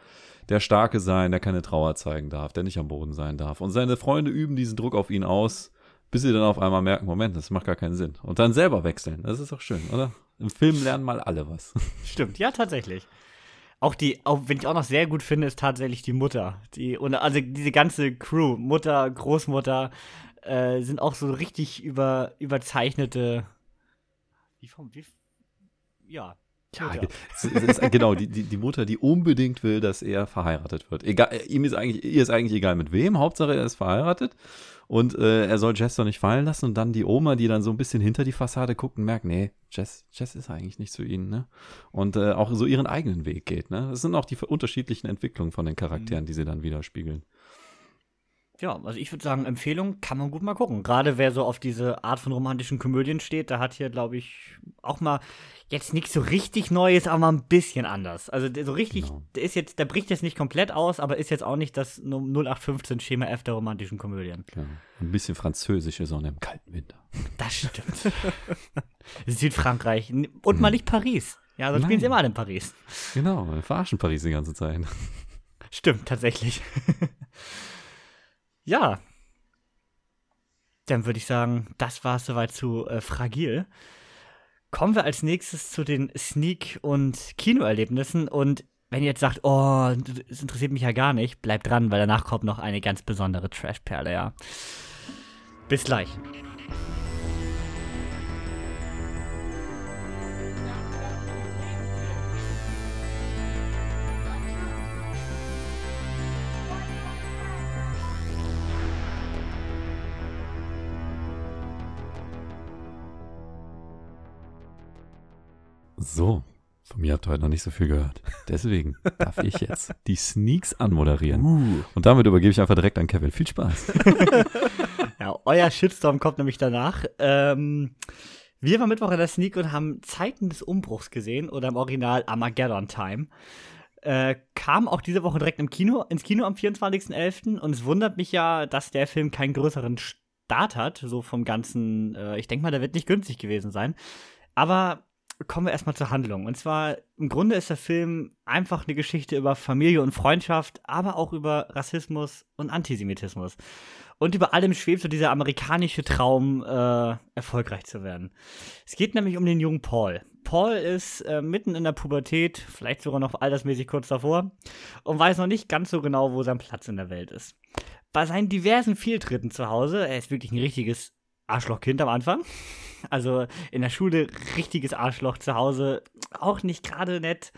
der Starke sein, der keine Trauer zeigen darf, der nicht am Boden sein darf. Und seine Freunde üben diesen Druck auf ihn aus, bis sie dann auf einmal merken, Moment, das macht gar keinen Sinn. Und dann selber wechseln. Das ist doch schön, oder? Im Film lernen mal alle was. [laughs] Stimmt, ja, tatsächlich. Auch die, auch, wenn ich auch noch sehr gut finde, ist tatsächlich die Mutter. Die, also diese ganze Crew, Mutter, Großmutter, äh, sind auch so richtig über, überzeichnete. Wie vom, wie, ja, Ja, ist, genau, die, die, die Mutter, die unbedingt will, dass er verheiratet wird. Egal, ihm ist eigentlich, ihr ist eigentlich egal mit wem, Hauptsache er ist verheiratet und äh, er soll Jess doch nicht fallen lassen und dann die Oma, die dann so ein bisschen hinter die Fassade guckt und merkt, nee, Jess, Jess ist eigentlich nicht zu ihnen, ne? Und äh, auch so ihren eigenen Weg geht, ne? Das sind auch die unterschiedlichen Entwicklungen von den Charakteren, mhm. die sie dann widerspiegeln ja, also ich würde sagen, Empfehlung kann man gut mal gucken. Gerade wer so auf diese Art von romantischen Komödien steht, da hat hier, glaube ich, auch mal jetzt nichts so richtig Neues, aber mal ein bisschen anders. Also so richtig, genau. der ist jetzt, der bricht jetzt nicht komplett aus, aber ist jetzt auch nicht das 0815 Schema F der romantischen Komödien. Klar. Ein bisschen französische Sonne im kalten Winter. Das stimmt. [laughs] Südfrankreich und hm. mal nicht Paris. Ja, sonst spielen sie immer in Paris. Genau, wir verarschen Paris die ganze Zeit. Stimmt, tatsächlich. [laughs] Ja. Dann würde ich sagen, das war es soweit zu äh, Fragil. Kommen wir als nächstes zu den Sneak- und Kinoerlebnissen. Und wenn ihr jetzt sagt, oh, das interessiert mich ja gar nicht, bleibt dran, weil danach kommt noch eine ganz besondere Trashperle, ja. Bis gleich. So, von mir habt ihr heute noch nicht so viel gehört. Deswegen darf ich jetzt die Sneaks anmoderieren. Uh. Und damit übergebe ich einfach direkt an Kevin. Viel Spaß. [laughs] ja, euer Shitstorm kommt nämlich danach. Ähm, wir waren Mittwoch in der Sneak und haben Zeiten des Umbruchs gesehen oder im Original Armageddon Time. Äh, kam auch diese Woche direkt im Kino, ins Kino am 24.11. Und es wundert mich ja, dass der Film keinen größeren Start hat, so vom ganzen, äh, ich denke mal, der wird nicht günstig gewesen sein. Aber kommen wir erstmal zur Handlung. Und zwar, im Grunde ist der Film einfach eine Geschichte über Familie und Freundschaft, aber auch über Rassismus und Antisemitismus. Und über allem schwebt so dieser amerikanische Traum, äh, erfolgreich zu werden. Es geht nämlich um den jungen Paul. Paul ist äh, mitten in der Pubertät, vielleicht sogar noch altersmäßig kurz davor, und weiß noch nicht ganz so genau, wo sein Platz in der Welt ist. Bei seinen diversen Fehltritten zu Hause, er ist wirklich ein richtiges Arschlochkind am Anfang. [laughs] Also in der Schule richtiges Arschloch, zu Hause auch nicht gerade nett.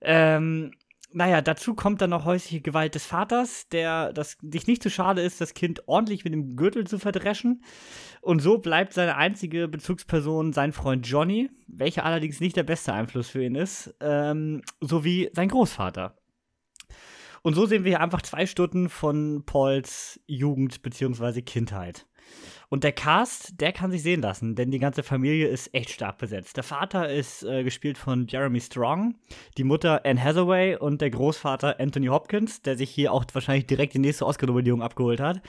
Ähm, naja, dazu kommt dann noch häusliche Gewalt des Vaters, der das sich nicht zu schade ist, das Kind ordentlich mit dem Gürtel zu verdreschen. Und so bleibt seine einzige Bezugsperson sein Freund Johnny, welcher allerdings nicht der beste Einfluss für ihn ist, ähm, sowie sein Großvater. Und so sehen wir hier einfach zwei Stunden von Pauls Jugend bzw. Kindheit. Und der Cast, der kann sich sehen lassen, denn die ganze Familie ist echt stark besetzt. Der Vater ist äh, gespielt von Jeremy Strong, die Mutter Anne Hathaway und der Großvater Anthony Hopkins, der sich hier auch wahrscheinlich direkt die nächste Oscar-Nominierung abgeholt hat.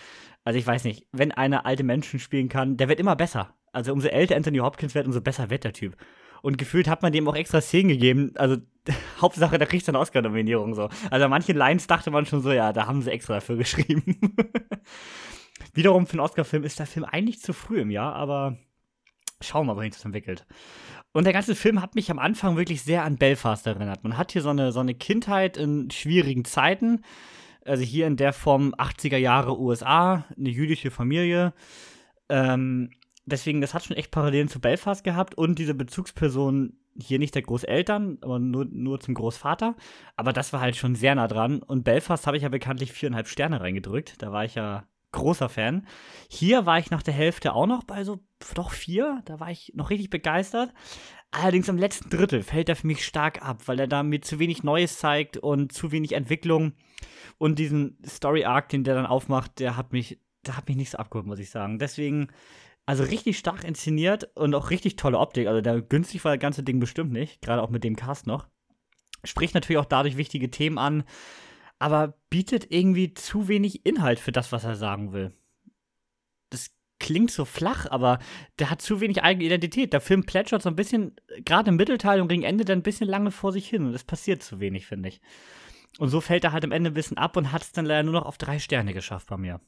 Also ich weiß nicht, wenn einer alte Menschen spielen kann, der wird immer besser. Also umso älter Anthony Hopkins wird, umso besser wird der Typ. Und gefühlt hat man dem auch extra Szenen gegeben. Also [laughs] Hauptsache, da kriegt er eine Oscar-Nominierung so. Also manche Lines dachte man schon so, ja, da haben sie extra dafür geschrieben. [laughs] Wiederum für einen Oscar-Film ist der Film eigentlich zu früh im Jahr, aber schauen wir mal, wohin es entwickelt. Und der ganze Film hat mich am Anfang wirklich sehr an Belfast erinnert. Man hat hier so eine, so eine Kindheit in schwierigen Zeiten. Also hier in der Form 80er Jahre USA, eine jüdische Familie. Ähm, deswegen, das hat schon echt Parallelen zu Belfast gehabt und diese Bezugsperson hier nicht der Großeltern, aber nur, nur zum Großvater. Aber das war halt schon sehr nah dran. Und Belfast habe ich ja bekanntlich viereinhalb Sterne reingedrückt. Da war ich ja großer Fan. Hier war ich nach der Hälfte auch noch bei so doch vier. Da war ich noch richtig begeistert. Allerdings im letzten Drittel fällt er für mich stark ab, weil er da mir zu wenig Neues zeigt und zu wenig Entwicklung. Und diesen Story-Arc, den der dann aufmacht, der hat mich, der hat mich nicht so abgeholt, muss ich sagen. Deswegen, also richtig stark inszeniert und auch richtig tolle Optik. Also der günstig war das ganze Ding bestimmt nicht, gerade auch mit dem Cast noch. Spricht natürlich auch dadurch wichtige Themen an, aber bietet irgendwie zu wenig Inhalt für das, was er sagen will. Das klingt so flach, aber der hat zu wenig eigene Identität. Der Film plätschert so ein bisschen, gerade im Mittelteil und gegen Ende, dann ein bisschen lange vor sich hin und es passiert zu wenig, finde ich. Und so fällt er halt am Ende ein bisschen ab und hat es dann leider nur noch auf drei Sterne geschafft bei mir.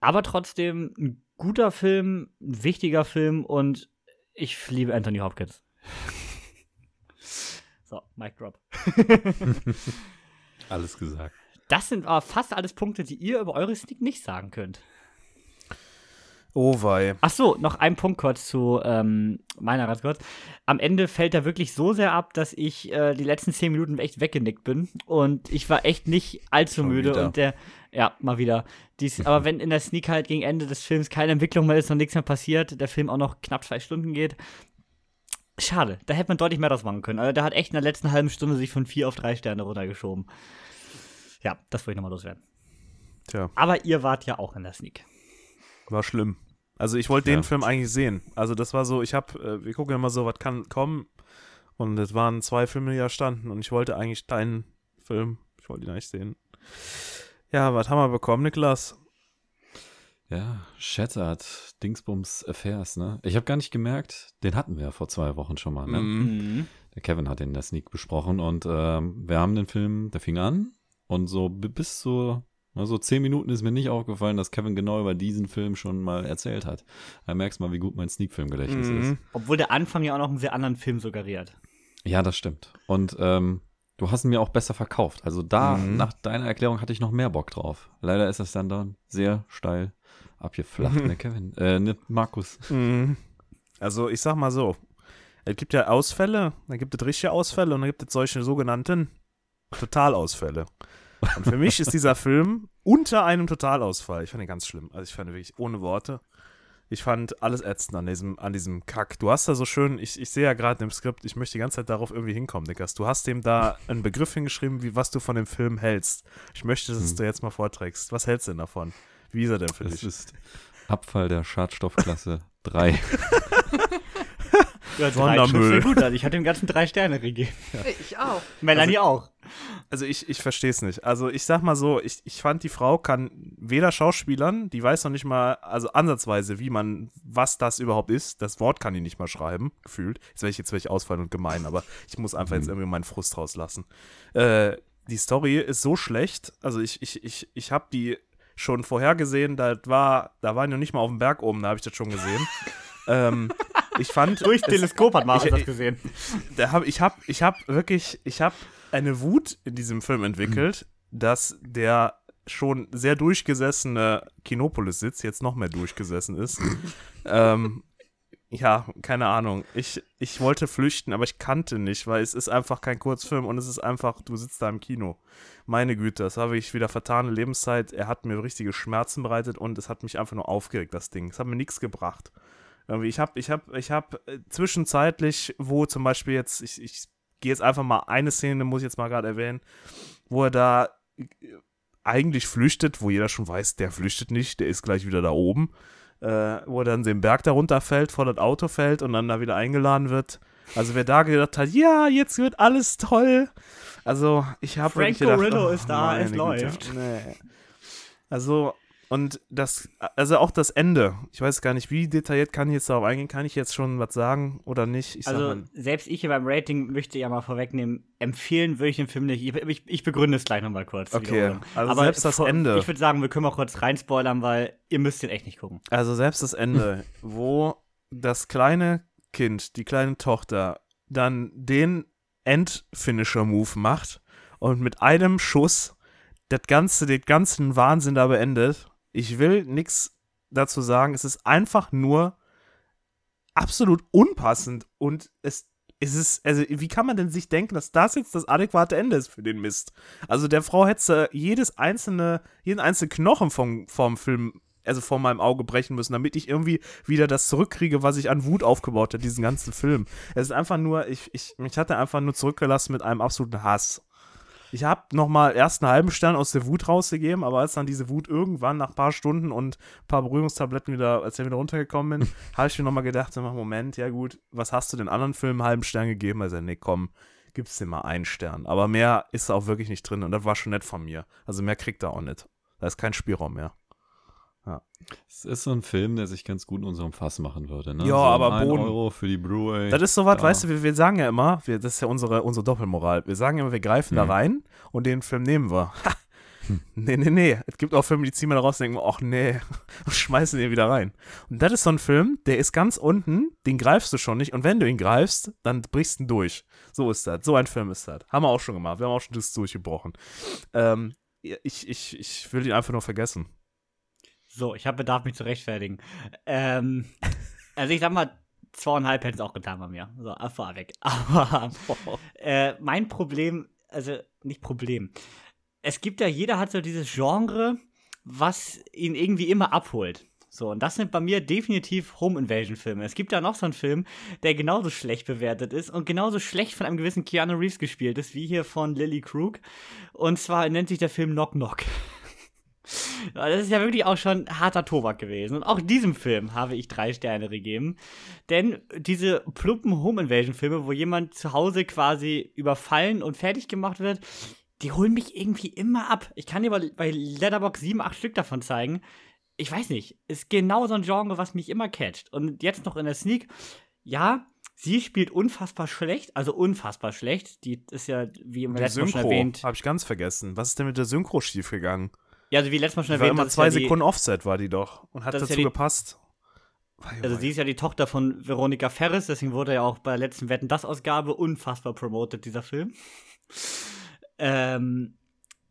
Aber trotzdem ein guter Film, ein wichtiger Film und ich liebe Anthony Hopkins. [laughs] so, Mic Drop. [laughs] Alles gesagt. Das sind aber fast alles Punkte, die ihr über eure Sneak nicht sagen könnt. Oh wei. Ach so, noch ein Punkt kurz zu ähm, meiner ganz kurz. Am Ende fällt er wirklich so sehr ab, dass ich äh, die letzten zehn Minuten echt weggenickt bin und ich war echt nicht allzu Schon müde wieder. und der, ja, mal wieder. Dies, [laughs] aber wenn in der Sneak halt gegen Ende des Films keine Entwicklung mehr ist und nichts mehr passiert, der Film auch noch knapp zwei Stunden geht, schade. Da hätte man deutlich mehr draus machen können. Also der hat echt in der letzten halben Stunde sich von vier auf drei Sterne runtergeschoben. Ja, das wollte ich nochmal loswerden. Tja, Aber ihr wart ja auch in der Sneak. war schlimm. Also ich wollte den Ja. Film eigentlich sehen. Also das war so, ich hab, äh, wir gucken immer so, was kann kommen. Und es waren zwei Filme, die da standen. Und ich wollte eigentlich deinen Film, ich wollte ihn eigentlich sehen. Ja, was haben wir bekommen, Niklas? Ja, Shattered, Dingsbums Affairs, ne? Ich habe gar nicht gemerkt, den hatten wir ja vor zwei Wochen schon mal, ne? Mhm. Der Kevin hat den in der Sneak besprochen und ähm, wir haben den Film, der fing an und so bi- bis zu also zehn Minuten ist mir nicht aufgefallen, dass Kevin genau über diesen Film schon mal erzählt hat. Da merkst du mal, wie gut mein Sneak-Filmgedächtnis ist. Mhm. Obwohl der Anfang ja auch noch einen sehr anderen Film suggeriert. Ja, das stimmt. Und ähm, du hast ihn mir auch besser verkauft. Also da, Mhm. nach deiner Erklärung hatte ich noch mehr Bock drauf. Leider ist das dann dann sehr steil abgeflacht, ne, [laughs] Kevin? Äh, ne, Markus. Mhm. Also ich sag mal so, es gibt ja Ausfälle, dann gibt es richtige Ausfälle und dann gibt es solche sogenannten Totalausfälle. Und für mich ist dieser [laughs] Film unter einem Totalausfall. Ich fand ihn ganz schlimm. Also ich fand ihn wirklich ohne Worte. Ich fand alles ätzend an diesem, an diesem Kack. Du hast da so schön, ich, ich sehe ja gerade im Skript, ich möchte die ganze Zeit darauf irgendwie hinkommen, Nickers. Du hast dem da einen Begriff hingeschrieben, wie was du von dem Film hältst. Ich möchte, dass Hm. du jetzt mal vorträgst. Was hältst du denn davon? Wie ist er denn für Das dich? ist Abfall der Schadstoffklasse [laughs] 3. Ja, Sondermüll. gut an. Ich hatte dem ganzen drei Sterne gegeben. Ich auch. Melanie auch. Also ich, ich verstehe es nicht. Also ich sag mal so, ich, ich fand, die Frau kann weder Schauspielern, die weiß noch nicht mal, also ansatzweise, wie man, was das überhaupt ist. Das Wort kann die nicht mal schreiben, gefühlt. Jetzt werde ich jetzt wirklich ausfallen und gemein, aber ich muss einfach jetzt irgendwie meinen Frust rauslassen. Äh, die Story ist so schlecht, also ich, ich, ich, ich habe die schon vorhergesehen, da war, da waren ja nicht mal auf dem Berg oben, da habe ich das schon gesehen. [laughs] ähm, ich fand. Durchs es- Teleskop hat ich- das ich- gesehen. da hab, ich habe ich hab wirklich, ich habe eine Wut in diesem Film entwickelt, dass der schon sehr durchgesessene Kinopolis-Sitz jetzt noch mehr durchgesessen ist. [laughs] ähm, ja, keine Ahnung. Ich, ich wollte flüchten, aber ich kannte nicht, weil es ist einfach kein Kurzfilm und es ist einfach, du sitzt da im Kino. Meine Güte, das habe ich wieder vertane Lebenszeit. Er hat mir richtige Schmerzen bereitet und es hat mich einfach nur aufgeregt, das Ding. Es hat mir nichts gebracht. Ich habe, ich habe, ich habe äh, zwischenzeitlich, wo zum Beispiel jetzt, ich, ich gehe jetzt einfach mal eine Szene, muss ich jetzt mal gerade erwähnen, wo er da äh, eigentlich flüchtet, wo jeder schon weiß, der flüchtet nicht, der ist gleich wieder da oben, äh, wo er dann den Berg da runterfällt, vor das Auto fällt und dann da wieder eingeladen wird. Also wer da gedacht hat, ja, jetzt wird alles toll. Also ich habe Frank Gorillo oh, ist da, es läuft. Nee. Also und das, also auch das Ende. Ich weiß gar nicht, wie detailliert kann ich jetzt darauf eingehen. Kann ich jetzt schon was sagen oder nicht? Also, mal, selbst ich hier beim Rating möchte ja mal vorwegnehmen, empfehlen würde ich den Film nicht. Ich, ich, ich begründe es gleich nochmal kurz. Okay, also Aber selbst das vor- Ende. Ich würde sagen, wir können mal kurz reinspoilern, weil ihr müsst den echt nicht gucken. Also selbst das Ende, [laughs] wo das kleine Kind, die kleine Tochter, dann den End-Finisher-Move macht und mit einem Schuss das ganze, den ganzen Wahnsinn da beendet. Ich will nichts dazu sagen. Es ist einfach nur absolut unpassend und es, es ist, also wie kann man denn sich denken, dass das jetzt das adäquate Ende ist für den Mist? Also der Frau hätte jedes einzelne, jeden einzelnen Knochen vom, vom Film, also vor meinem Auge brechen müssen, damit ich irgendwie wieder das zurückkriege, was ich an Wut aufgebaut habe, diesen ganzen Film. Es ist einfach nur, ich, ich, mich hat er einfach nur zurückgelassen mit einem absoluten Hass. Ich habe nochmal erst einen halben Stern aus der Wut rausgegeben, aber als dann diese Wut irgendwann nach ein paar Stunden und ein paar Beruhigungstabletten wieder, als ich wieder runtergekommen bin, [laughs] habe ich mir nochmal gedacht, Moment, ja gut, was hast du den anderen Filmen einen halben Stern gegeben? Also, nee, komm, gib's dir mal einen Stern. Aber mehr ist auch wirklich nicht drin und das war schon nett von mir. Also mehr kriegt er auch nicht. Da ist kein Spielraum mehr. Es ist so ein Film, der sich ganz gut in unserem Fass machen würde. Ne? Ja, so aber ein Boden- Euro für die Blu-ray. Das ist so was, da. weißt du, wir, wir sagen ja immer, wir, das ist ja unsere, unsere Doppelmoral. Wir sagen immer, wir greifen da Mhm. rein und den Film nehmen wir. Ha. [laughs] Nee, nee, nee. Es gibt auch Filme, die ziehen wir da raus und denken, ach nee, und [laughs] schmeißen den wieder rein. Und das ist so ein Film, der ist ganz unten, den greifst du schon nicht. Und wenn du ihn greifst, dann brichst du ihn durch. So ist das. So ein Film ist das. Haben wir auch schon gemacht. Wir haben auch schon das durchgebrochen. Ähm, ich, ich, ich will ihn einfach nur vergessen. So, ich habe Bedarf, mich zu rechtfertigen. Ähm, also ich sag mal, zweieinhalb hätten es auch getan bei mir. So, vorweg. [laughs] Aber äh, mein Problem, also nicht Problem. Es gibt ja, jeder hat so dieses Genre, was ihn irgendwie immer abholt. So, und das sind bei mir definitiv Home Invasion Filme. Es gibt da noch so einen Film, der genauso schlecht bewertet ist und genauso schlecht von einem gewissen Keanu Reeves gespielt ist, wie hier von Lily Krug. Und zwar nennt sich der Film Knock Knock. Das ist ja wirklich auch schon harter Tobak gewesen. Und auch diesem Film habe ich drei Sterne gegeben. Denn diese plumpen Home Invasion Filme, wo jemand zu Hause quasi überfallen und fertig gemacht wird, die holen mich irgendwie immer ab. Ich kann dir bei Letterbox sieben, acht Stück davon zeigen ich weiß nicht, ist genau so ein Genre, was mich immer catcht. Und jetzt noch in der Sneak, ja, sie spielt unfassbar schlecht, also unfassbar schlecht. Die ist ja, wie im letzten Mal erwähnt. Habe ich ganz vergessen. Was ist denn mit der Synchro schiefgegangen? Ja, also wie letztes Mal schon die erwähnt. War immer zwei ja Sekunden Offset war die doch und hat dazu ja die, gepasst. Also sie ist ja die Tochter von Veronika Ferris, deswegen wurde ja auch bei der letzten Wetten das Ausgabe unfassbar promoted dieser Film. [laughs] ähm,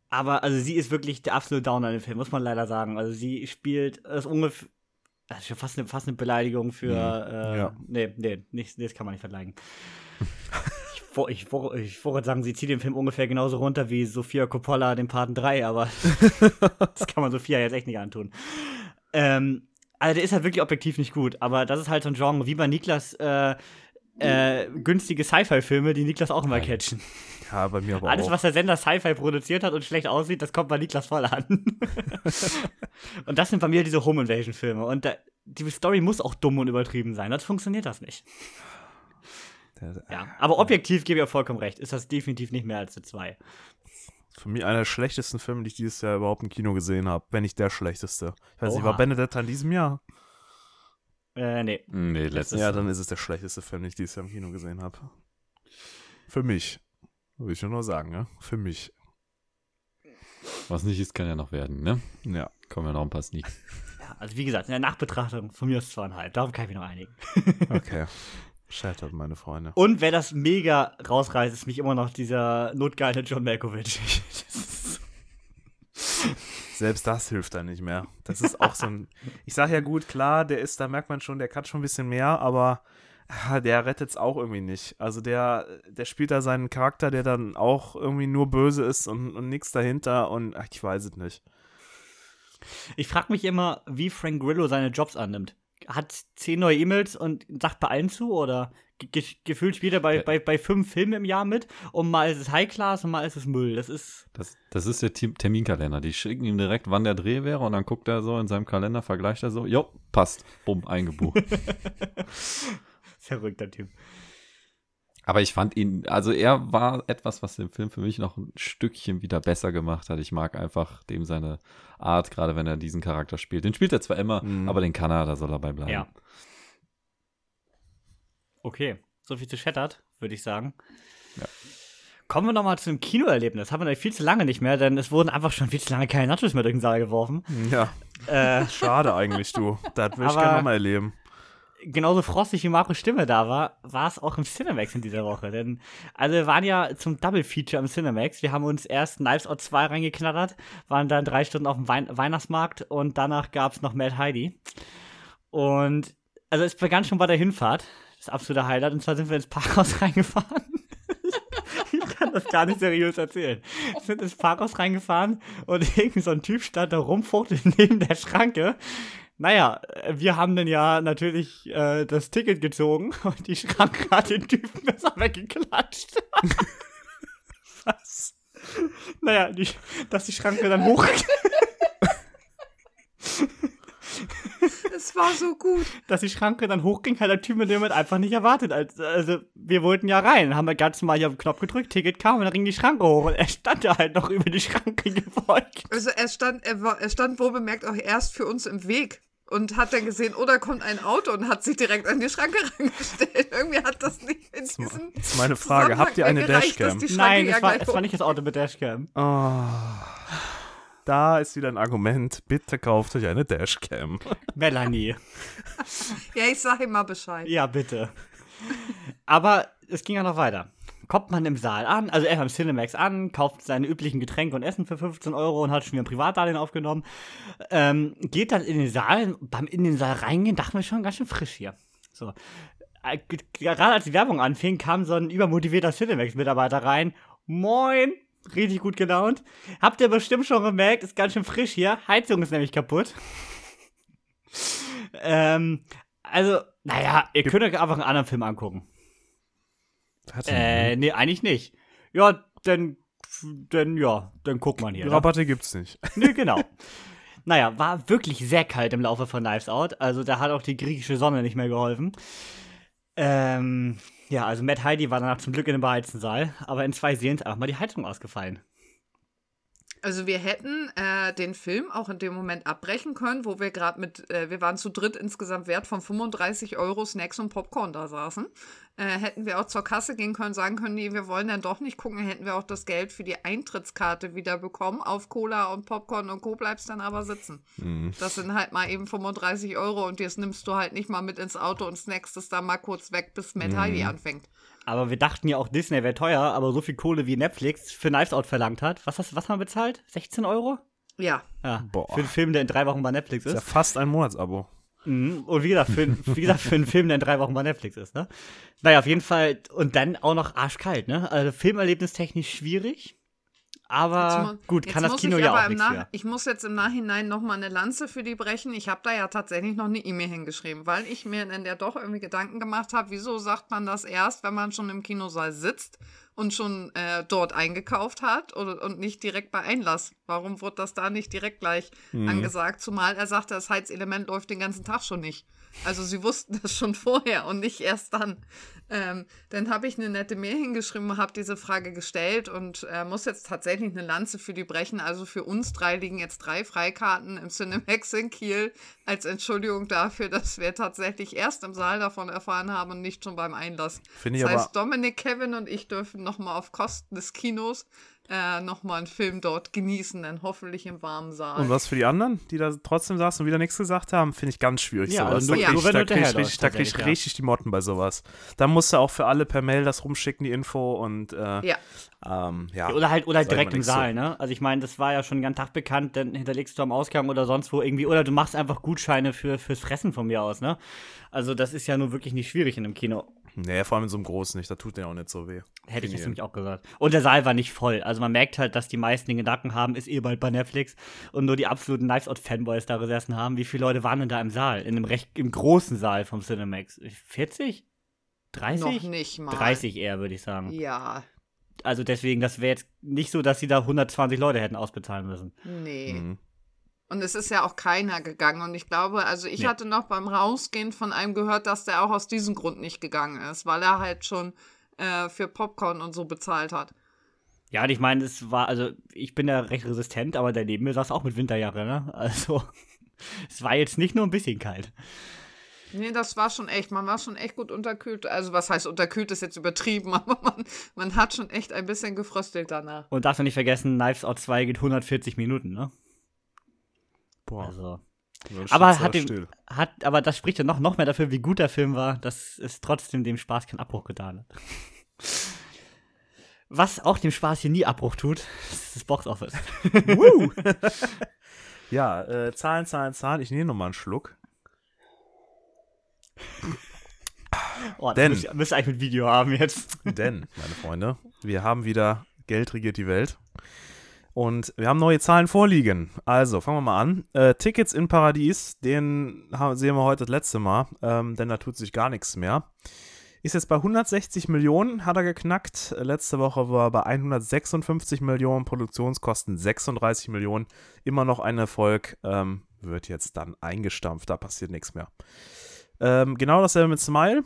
aber also sie ist wirklich der absolute Downer in dem Film, muss man leider sagen. Also sie spielt das ungefähr. Das ist schon fast eine, fast eine Beleidigung für. Mhm. Äh, ja. Nee, nee, nicht, das kann man nicht vergleichen. [laughs] ich, ich, wollte sagen, sie zieht den Film ungefähr genauso runter wie Sophia Coppola den Paten 3, aber [laughs] das kann man Sophia jetzt echt nicht antun. Ähm, also der ist halt wirklich objektiv nicht gut, aber das ist halt so ein Genre wie bei Niklas äh, äh, günstige Sci-Fi-Filme, die Niklas auch immer catchen. Ja, bei mir aber Alles, auch. was der Sender Sci-Fi produziert hat und schlecht aussieht, das kommt bei Niklas voll an. [laughs] und das sind bei mir diese Home Invasion-Filme. Und da, die Story muss auch dumm und übertrieben sein, sonst funktioniert das nicht. Ja, aber objektiv gebe ich auch vollkommen recht. Ist das definitiv nicht mehr als eine 2. Für mich einer der schlechtesten Filme, die ich dieses Jahr überhaupt im Kino gesehen habe. Wenn nicht der schlechteste. Ich weiß Oha. nicht, war Benedetta in diesem Jahr? Äh, nee. Nee, letztes Ja, dann ist es der schlechteste Film, den ich dieses Jahr im Kino gesehen habe. Für mich. Will ich nur sagen, ne? Für mich. Was nicht ist, kann ja noch werden, ne? Ja. Kommen ja noch ein paar Sneaks. Ja, also wie gesagt, in der Nachbetrachtung von mir ist zweieinhalb. Darauf kann ich mich noch einigen. okay. [laughs] Shattered, meine Freunde. Und wer das mega rausreißt, ist mich immer noch dieser notgeile John Malkovich. [laughs] Selbst das hilft dann nicht mehr. Das ist auch so ein. Ich sag ja gut, klar, der ist, da merkt man schon, der kann schon ein bisschen mehr, aber der rettet es auch irgendwie nicht. Also der, der spielt da seinen Charakter, der dann auch irgendwie nur böse ist und, und nichts dahinter und ach, ich weiß es nicht. Ich frage mich immer, wie Frank Grillo seine Jobs annimmt. Hat zehn neue E-Mails und sagt bei allen zu oder ge gefühlt spielt er bei, bei, bei fünf Filmen im Jahr mit und mal ist es High Class und mal ist es Müll. Das ist. Das, das ist der Terminkalender. Die schicken ihm direkt, wann der Dreh wäre und dann guckt er so in seinem Kalender, vergleicht er so, jo, passt, bumm, eingebucht. [laughs] [laughs] Verrückter Typ. Aber ich fand ihn, also er war etwas, was den Film für mich noch ein Stückchen wieder besser gemacht hat. Ich mag einfach dem seine Art, gerade wenn er diesen Charakter spielt. Den spielt er zwar immer, mhm. aber den kann er, da soll er bei bleiben. Ja. Okay, so viel zu Shattered, würde ich sagen. Ja. Kommen wir nochmal zu einem Kinoerlebnis. Haben wir noch viel zu lange nicht mehr, denn es wurden einfach schon viel zu lange keine Nachos mehr durch den Saal geworfen. Ja. Äh, Schade eigentlich, du. Das würde ich gerne nochmal erleben genauso frostig wie Marcos Stimme da war, war es auch im Cinemax in dieser Woche. Denn, also wir waren ja zum Double Feature im Cinemax. Wir haben uns erst Knives Out 2 reingeknattert, waren dann drei Stunden auf dem Wein Weihnachtsmarkt und danach gab es noch Mad Heidi. Und, also es begann schon bei der Hinfahrt. Das absolute Highlight. Und zwar sind wir ins Parkhaus [laughs] reingefahren. ich kann das gar nicht seriös erzählen. Wir sind ins Parkhaus reingefahren und [laughs] irgendwie so ein Typ stand da rumfuchtelt neben der Schranke. Naja, wir haben dann ja natürlich äh, das Ticket gezogen [laughs] und die Schranke hat den Typen besser weggeklatscht. [laughs] Was? Naja, die, dass die Schranke dann hoch. [laughs] Es war so gut. Dass die Schranke dann hochging, hat der Typ mit dem einfach nicht erwartet. Also, wir wollten ja rein, haben wir ganz normal hier auf den Knopf gedrückt, Ticket kam und dann ging die Schranke hoch und er stand da halt noch über die Schranke gebeugt. Also, er stand, er, war, er stand wohl bemerkt auch erst für uns im Weg und hat dann gesehen, oh, da kommt ein Auto und hat sich direkt an die Schranke [laughs] reingestellt. Irgendwie hat das nicht in diesem. Das ist meine Frage. Habt ihr eine gereicht, Dashcam? Nein, es war, es war, nicht das Auto mit Dashcam. Oh. Da ist wieder ein Argument. Bitte kauft euch eine Dashcam. [laughs] Melanie. ja, ich sag ihm mal Bescheid. Ja, bitte. Aber es ging ja noch weiter. kommt man im Saal an, also er im Cinemax an, kauft seine üblichen Getränke und Essen für 15 Euro und hat schon wieder ein Privatdarlehen aufgenommen. Ähm, geht dann in den Saal, beim in den Saal reingehen, dachten wir schon ganz schön frisch hier. So. Äh, Gerade als die Werbung anfing, kam so ein übermotivierter Cinemax-Mitarbeiter rein. Moin! Richtig gut gelaunt. Habt ihr bestimmt schon gemerkt, ist ganz schön frisch hier. Heizung ist nämlich kaputt. [laughs] ähm, also, naja, ihr könnt euch einfach einen anderen Film angucken. Hat Äh, nee, eigentlich nicht. Ja, dann, dann, ja, dann guckt man hier. Ne? Rabatte gibt's nicht. [laughs] Nee, genau. naja, war wirklich sehr kalt im Laufe von Knives Out. Also da hat auch die griechische Sonne nicht mehr geholfen. Ähm, ja, also Matt Heidi war danach zum Glück in dem beheizten Saal, aber in zwei Serien ist einfach mal die Heizung ausgefallen. Also wir hätten äh, den Film auch in dem Moment abbrechen können, wo wir gerade mit, äh, wir waren zu dritt insgesamt wert von 35 Euro Snacks und Popcorn da saßen. Äh, hätten wir auch zur Kasse gehen können, sagen können, nee, wir wollen dann doch nicht gucken, hätten wir auch das Geld für die Eintrittskarte wieder bekommen. Auf Cola und Popcorn und Co. bleibst dann aber sitzen. Das sind halt mal eben 35 Euro und jetzt nimmst du halt nicht mal mit ins Auto und snackst es dann mal kurz weg, bis Matt Heidi anfängt. Aber wir dachten ja auch, Disney wäre teuer, aber so viel Kohle wie Netflix für Knives Out verlangt hat. Was, hast, was haben wir bezahlt? 16 Euro? Ja. Ja, Boah. für einen Film, der in drei Wochen bei Netflix Ist ja ist. fast ein Monatsabo. Mhm. Und wie gesagt, für, wie gesagt, für einen Film, der in drei Wochen bei Netflix ist, ne? Naja, auf jeden Fall. Und dann auch noch arschkalt, ne? Also filmerlebnistechnisch schwierig. Aber Jetzt mu- gut, kann das muss Kino ich ja auch nichts Nach- für. Ich muss jetzt im Nachhinein noch mal eine Lanze für die brechen. Ich habe da ja tatsächlich noch eine E-Mail hingeschrieben, weil ich mir in der doch irgendwie Gedanken gemacht habe, wieso sagt man das erst, wenn man schon im Kinosaal sitzt und schon äh, dort eingekauft hat oder, und nicht direkt bei Einlass. Warum wurde das da nicht direkt gleich Mhm. angesagt? Zumal er sagte, das Heizelement läuft den ganzen Tag schon nicht. Also sie wussten das schon vorher und nicht erst dann. Ähm, dann habe ich eine nette Mail hingeschrieben, habe diese Frage gestellt und äh, muss jetzt tatsächlich eine Lanze für die brechen. Also für uns drei liegen jetzt drei Freikarten im Cinemax in Kiel als Entschuldigung dafür, dass wir tatsächlich erst im Saal davon erfahren haben und nicht schon beim Einlass. Finde ich das aber- heißt, Dominik, Kevin und ich dürfen nochmal auf Kosten des Kinos äh, nochmal einen Film dort genießen, dann hoffentlich im warmen Saal. Und was für die anderen, die da trotzdem saßen und wieder nichts gesagt haben, finde ich ganz schwierig. Ja, sowas. also da nur- krieg nur da du krieg ich, richtig, da krieg ich ja. richtig die Motten bei sowas. Da musst du auch für alle per Mail das rumschicken, die Info und äh, ja. ähm, ja. Oder halt, oder halt direkt im. Saal, ne? Also ich meine, das war ja schon den ganzen Tag bekannt, dann hinterlegst du am Ausgang oder sonst wo irgendwie, oder du machst einfach Gutscheine für, fürs Fressen von mir aus, ne? Also das ist ja nur wirklich nicht schwierig in einem Kino. Nee, vor allem in so einem großen nicht, da tut der auch nicht so weh. Hätte ich jetzt Genial. nämlich auch gesagt. Und der Saal war nicht voll. Also man merkt halt, dass die meisten den Gedanken haben, ist eh bald bei Netflix und nur die absoluten Knives Out Fanboys da gesessen haben. Wie viele Leute waren denn da im Saal? In einem recht, im großen Saal vom Cinemax? 40? 30? Noch nicht mal. 30 eher, würde ich sagen. Ja, Also deswegen, das wäre jetzt nicht so, dass sie da 120 Leute hätten ausbezahlen müssen. nee. Mhm. Und es ist ja auch keiner gegangen. Und ich glaube, also ich Nee. hatte noch beim Rausgehen von einem gehört, dass der auch aus diesem Grund nicht gegangen ist, weil er halt schon äh, für Popcorn und so bezahlt hat. Ja, und ich meine, es war, also ich bin ja recht resistent, aber der neben mir saß auch mit Winterjacke, ne? [laughs] Also es war jetzt nicht nur ein bisschen kalt. Nee, das war schon echt, man war schon echt gut unterkühlt. Also was heißt unterkühlt ist jetzt übertrieben, [laughs] aber man, man hat schon echt ein bisschen gefröstelt danach. Und darfst du nicht vergessen, Knives Out 2 geht 140 Minuten, ne? Boah, Also. Aber hat dem, hat, aber das spricht ja noch, noch mehr dafür, wie gut der Film war, dass es trotzdem dem Spaß keinen Abbruch getan hat. [laughs] Was auch dem Spaß hier nie Abbruch tut, ist das Boxoffice. [laughs] Woo! [laughs] ja, äh, Zahlen, Zahlen, Zahlen. Ich nehme nochmal einen Schluck. Oh, Denn- müsst, müsst eigentlich mit Video haben jetzt. Denn, meine Freunde, wir haben wieder Geld regiert die Welt. Und wir haben neue Zahlen vorliegen. Also, fangen wir mal an. Äh, Tickets in Paradies, den haben, sehen wir heute das letzte Mal, ähm, denn da tut sich gar nichts mehr. Ist jetzt bei 160 Millionen, hat er geknackt. Letzte Woche war er bei 156 Millionen, Produktionskosten 36 Millionen. Immer noch ein Erfolg, ähm, wird jetzt dann eingestampft, da passiert nichts mehr. Ähm, genau dasselbe mit Smile.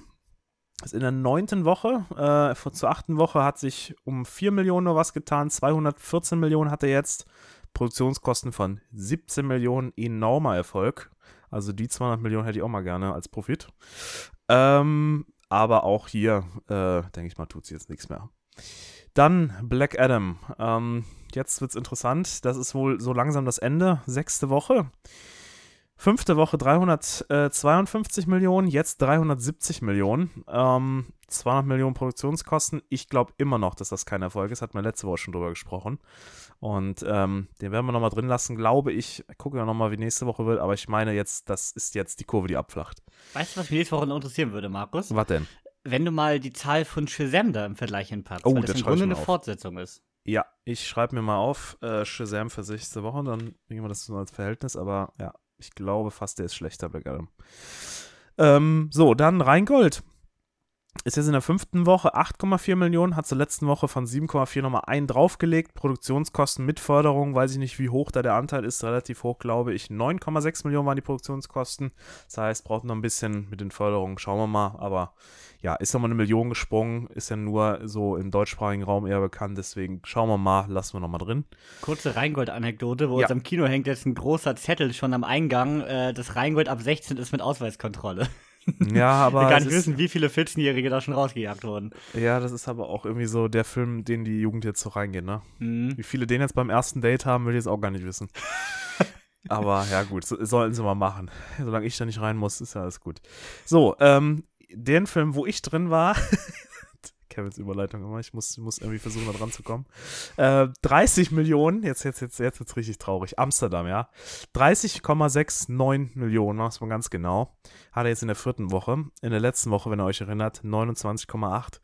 Ist in der neunten Woche, äh, zur achten Woche hat sich um 4 Millionen nur was getan. 214 Millionen hat er jetzt. Produktionskosten von 17 Millionen, enormer Erfolg. Also die 200 Millionen hätte ich auch mal gerne als Profit. Ähm, aber auch hier, äh, denke ich mal, tut sie jetzt nichts mehr. Dann Black Adam. Ähm, jetzt wird es interessant. Das ist wohl so langsam das Ende. Sechste Woche. Fünfte Woche 352 Millionen, jetzt 370 Millionen. Ähm, 200 Millionen Produktionskosten. Ich glaube immer noch, dass das kein Erfolg ist. Hat man letzte Woche schon drüber gesprochen. Und ähm, den werden wir nochmal drin lassen, glaube ich. Gucke ja nochmal, wie nächste Woche wird. Aber ich meine jetzt, das ist jetzt die Kurve, die abflacht. Weißt du, was mich nächste Woche noch interessieren würde, Markus? Was denn? Wenn du mal die Zahl von Shazam da im Vergleich hinpackst, Oh, weil das das im Grunde eine auf. Fortsetzung ist. Ja, ich schreibe mir mal auf, äh, Shazam für nächste Woche, dann bringen wir das so als Verhältnis, aber ja, ich glaube fast, der ist schlechter, Black Adam. Ähm, so, dann Rheingold. Ist jetzt in der fünften Woche 8,4 Millionen, hat zur letzten Woche von 7,4 nochmal einen draufgelegt. Produktionskosten mit Förderung, weiß ich nicht, wie hoch da der Anteil ist, relativ hoch, glaube ich. 9,6 Millionen waren die Produktionskosten. Das heißt, braucht noch ein bisschen mit den Förderungen, schauen wir mal. Aber ja, ist nochmal eine Million gesprungen, ist ja nur so im deutschsprachigen Raum eher bekannt. Deswegen schauen wir mal, lassen wir nochmal drin. Kurze Rheingold-Anekdote, wo Ja. uns am Kino hängt jetzt ein großer Zettel schon am Eingang, äh, dass Rheingold ab 16 ist mit Ausweiskontrolle. Ja, [laughs] aber. Wir gar nicht wissen, wie viele 14-Jährige da schon rausgejagt wurden. Ja, das ist aber auch irgendwie so der Film, den die Jugend jetzt so reingeht, ne? Mhm. Wie viele den jetzt beim ersten Date haben, will ich jetzt auch gar nicht wissen. [laughs] aber ja, gut, so, sollten sie mal machen. Solange ich da nicht rein muss, ist ja alles gut. So, ähm, den Film, wo ich drin war, [laughs] Kevins Überleitung immer, ich muss, muss irgendwie versuchen, da dran zu kommen. Äh, 30 Millionen, jetzt, jetzt, jetzt, jetzt wird's richtig traurig. Amsterdam, ja. 30,69 Millionen, mach's mal ganz genau. Hat er jetzt in der vierten Woche. In der letzten Woche, wenn ihr euch erinnert, 29,8.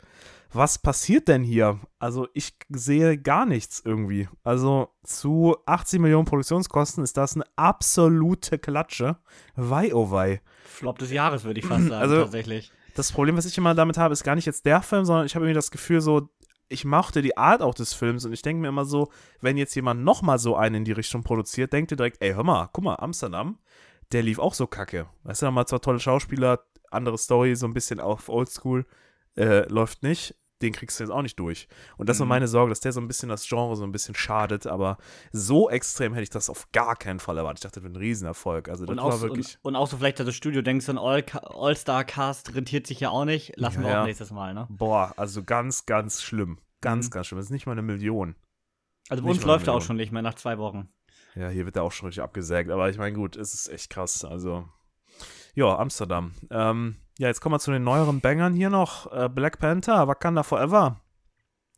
Was passiert denn hier? Also, ich sehe gar nichts irgendwie. Also, zu 80 Millionen Produktionskosten ist das eine absolute Klatsche. Wei, oh wei. Flop des Jahres, würde ich fast [clears throat] sagen, Also- tatsächlich. Das Problem, was ich immer damit habe, ist gar nicht jetzt der Film, sondern ich habe irgendwie das Gefühl, so, ich mochte die Art auch des Films und ich denke mir immer so, wenn jetzt jemand nochmal so einen in die Richtung produziert, denkt ihr direkt, ey, hör mal, guck mal, Amsterdam, der lief auch so kacke. Weißt du, mal zwar tolle Schauspieler, andere Story, so ein bisschen auf Oldschool, äh, läuft nicht. Den kriegst du jetzt auch nicht durch. Und das ist Mhm. meine Sorge, dass der so ein bisschen das Genre so ein bisschen schadet, aber so extrem hätte ich das auf gar keinen Fall erwartet. Ich dachte, das wird ein Riesenerfolg. Also, das Und war auch, wirklich. und, und auch so vielleicht, dass das Studio denkt, so ein All- All-Star-Cast rentiert sich ja auch nicht. Lassen wir Ja, auch ja. nächstes Mal, ne? Boah, also ganz, ganz schlimm. Ganz, Mhm. ganz schlimm. Das ist nicht mal eine Million. Also bei uns läuft er auch schon nicht mehr nach zwei Wochen. Ja, hier wird er auch schon richtig abgesägt. Aber ich meine, gut, es ist echt krass. Also, ja, Amsterdam. Ähm, ja, jetzt kommen wir zu den neueren Bangern hier noch. Äh, Black Panther, Wakanda Forever.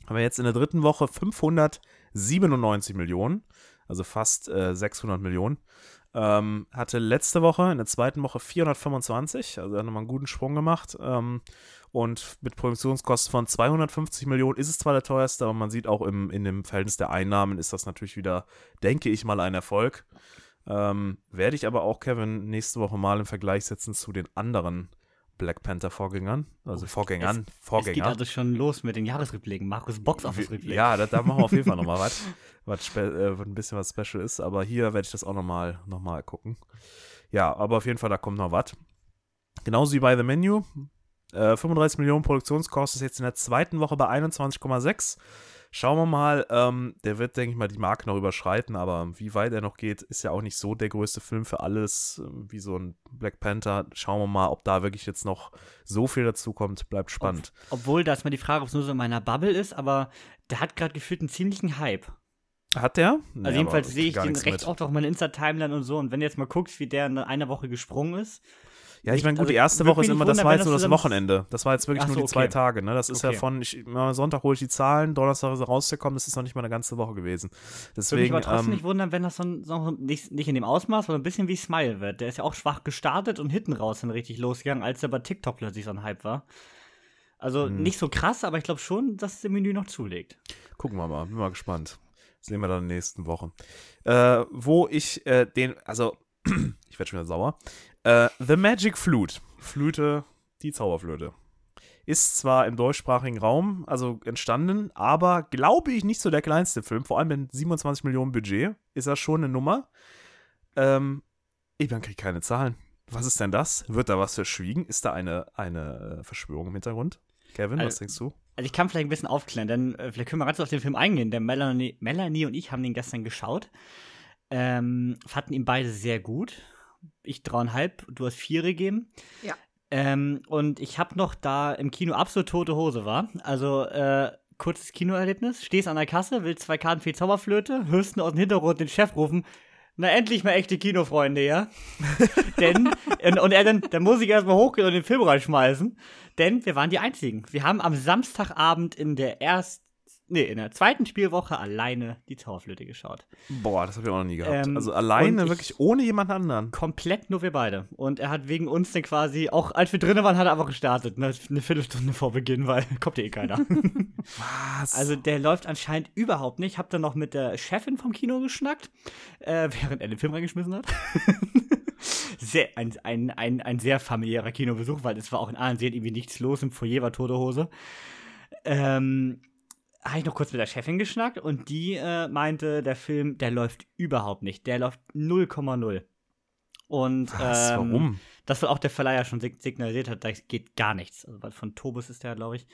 Haben wir jetzt in der dritten Woche 597 Millionen. Also fast äh, 600 Millionen. Ähm, hatte letzte Woche, in der zweiten Woche 425. Also hat nochmal einen guten Sprung gemacht. Ähm, und mit Produktionskosten von 250 Millionen ist es zwar der teuerste, aber man sieht auch im, in dem Verhältnis der Einnahmen ist das natürlich wieder, denke ich mal, ein Erfolg. Ähm, werde ich aber auch, Kevin, nächste Woche mal im Vergleich setzen zu den anderen Black Panther-Vorgängern. Also Vorgängern, Es geht Vorgänger. also schon los mit den Jahresrückblicken. Markus Box Office Rückblick. Ja, da, da machen wir auf jeden Fall nochmal was, [laughs] was äh, ein bisschen was Special ist. Aber hier werde ich das auch nochmal noch mal gucken. Ja, aber auf jeden Fall, da kommt noch was. Genauso wie bei The Menu. Äh, 35 Millionen Produktionskosten ist jetzt in der zweiten Woche bei 21,6. Schauen wir mal, ähm, der wird, denke ich mal, die Marke noch überschreiten, aber wie weit er noch geht, ist ja auch nicht so der größte Film für alles, äh, wie so ein Black Panther. Schauen wir mal, ob da wirklich jetzt noch so viel dazu kommt. Bleibt spannend. Obwohl, da ist mir die Frage, ob es nur so in meiner Bubble ist, aber der hat gerade gefühlt einen ziemlichen Hype. Hat der? Nee, Also jedenfalls sehe ich den rechts mit. auch auf meiner Insta-Timeline und so. Und wenn du jetzt mal guckst, wie der in einer Woche gesprungen ist. Ja, ich meine, gut, Also, die erste Woche ist immer, das war jetzt nur das Wochenende. Das war jetzt wirklich Ach nur so, die zwei okay. Tage, ne? Das ist ja Okay. von, ich, Sonntag hole ich die Zahlen, Donnerstag ist er rausgekommen, das ist noch nicht mal eine ganze Woche gewesen. Würde mich Deswegen, aber trotzdem ähm, nicht wundern, wenn das so, so nicht, nicht in dem Ausmaß, sondern ein bisschen wie Smile wird. Der ist ja auch schwach gestartet und hinten raus dann richtig losgegangen, als der bei TikTok plötzlich so ein Hype war. Also Hm. nicht so krass, aber ich glaube schon, dass es im Menü noch zulegt. gucken wir mal, bin mal gespannt. Sehen wir dann in den nächsten Wochen. Äh, wo ich äh, den, also, ich werde schon wieder sauer. Äh, The Magic Flute, Flöte, die Zauberflöte. Ist zwar im deutschsprachigen Raum, also entstanden, aber glaube ich nicht so der kleinste Film. Vor allem mit 27 Millionen Budget ist das schon eine Nummer. Ähm, ich kriege keine Zahlen. Was ist denn das? Wird da was verschwiegen? Ist da eine, eine äh, Verschwörung im Hintergrund? Kevin, was Also- denkst du? Also ich kann vielleicht ein bisschen aufklären, denn äh, vielleicht können wir ganz auf den Film eingehen. Der Melanie, Melanie und ich haben den gestern geschaut. Ähm, fanden ihn beide sehr gut. Ich dreieinhalb, du hast vier gegeben. Ja. Ähm, und ich habe noch da im Kino absolut tote Hose war. Also äh, kurzes Kinoerlebnis. Stehst an der Kasse, willst zwei Karten für die Zauberflöte, hörst nur aus dem Hintergrund den Chef rufen. Na, endlich mal echte Kinofreunde, ja? [laughs] denn, und, und er dann, dann muss ich erstmal hochgehen und den Film reinschmeißen. Denn wir waren die Einzigen. Wir haben am Samstagabend in der ersten, nee, in der zweiten Spielwoche alleine die Zauberflöte geschaut. Boah, das habe ich auch noch nie gehabt. Ähm, also alleine, wirklich ohne jemand anderen. Komplett nur wir beide. Und er hat wegen uns dann quasi, auch als wir drinnen waren, hat er einfach gestartet. Ne? Eine Viertelstunde vor Beginn, weil [laughs] kommt ja eh keiner. [laughs] Was? Also der läuft anscheinend überhaupt nicht. Hab dann noch mit der Chefin vom Kino geschnackt, äh, während er den Film reingeschmissen hat. [laughs] sehr, ein, ein, ein, ein sehr familiärer Kinobesuch, weil es war auch in allen Serien irgendwie nichts los. Im Foyer war tote Hose. Ähm, habe ich noch kurz mit der Chefin geschnackt und die äh, meinte, der Film, der läuft überhaupt nicht. Der läuft 0,0. Und Was? ähm, Warum? das, was auch der Verleiher schon sig- signalisiert hat, da geht gar nichts. Also von Tobus ist der, glaube ich.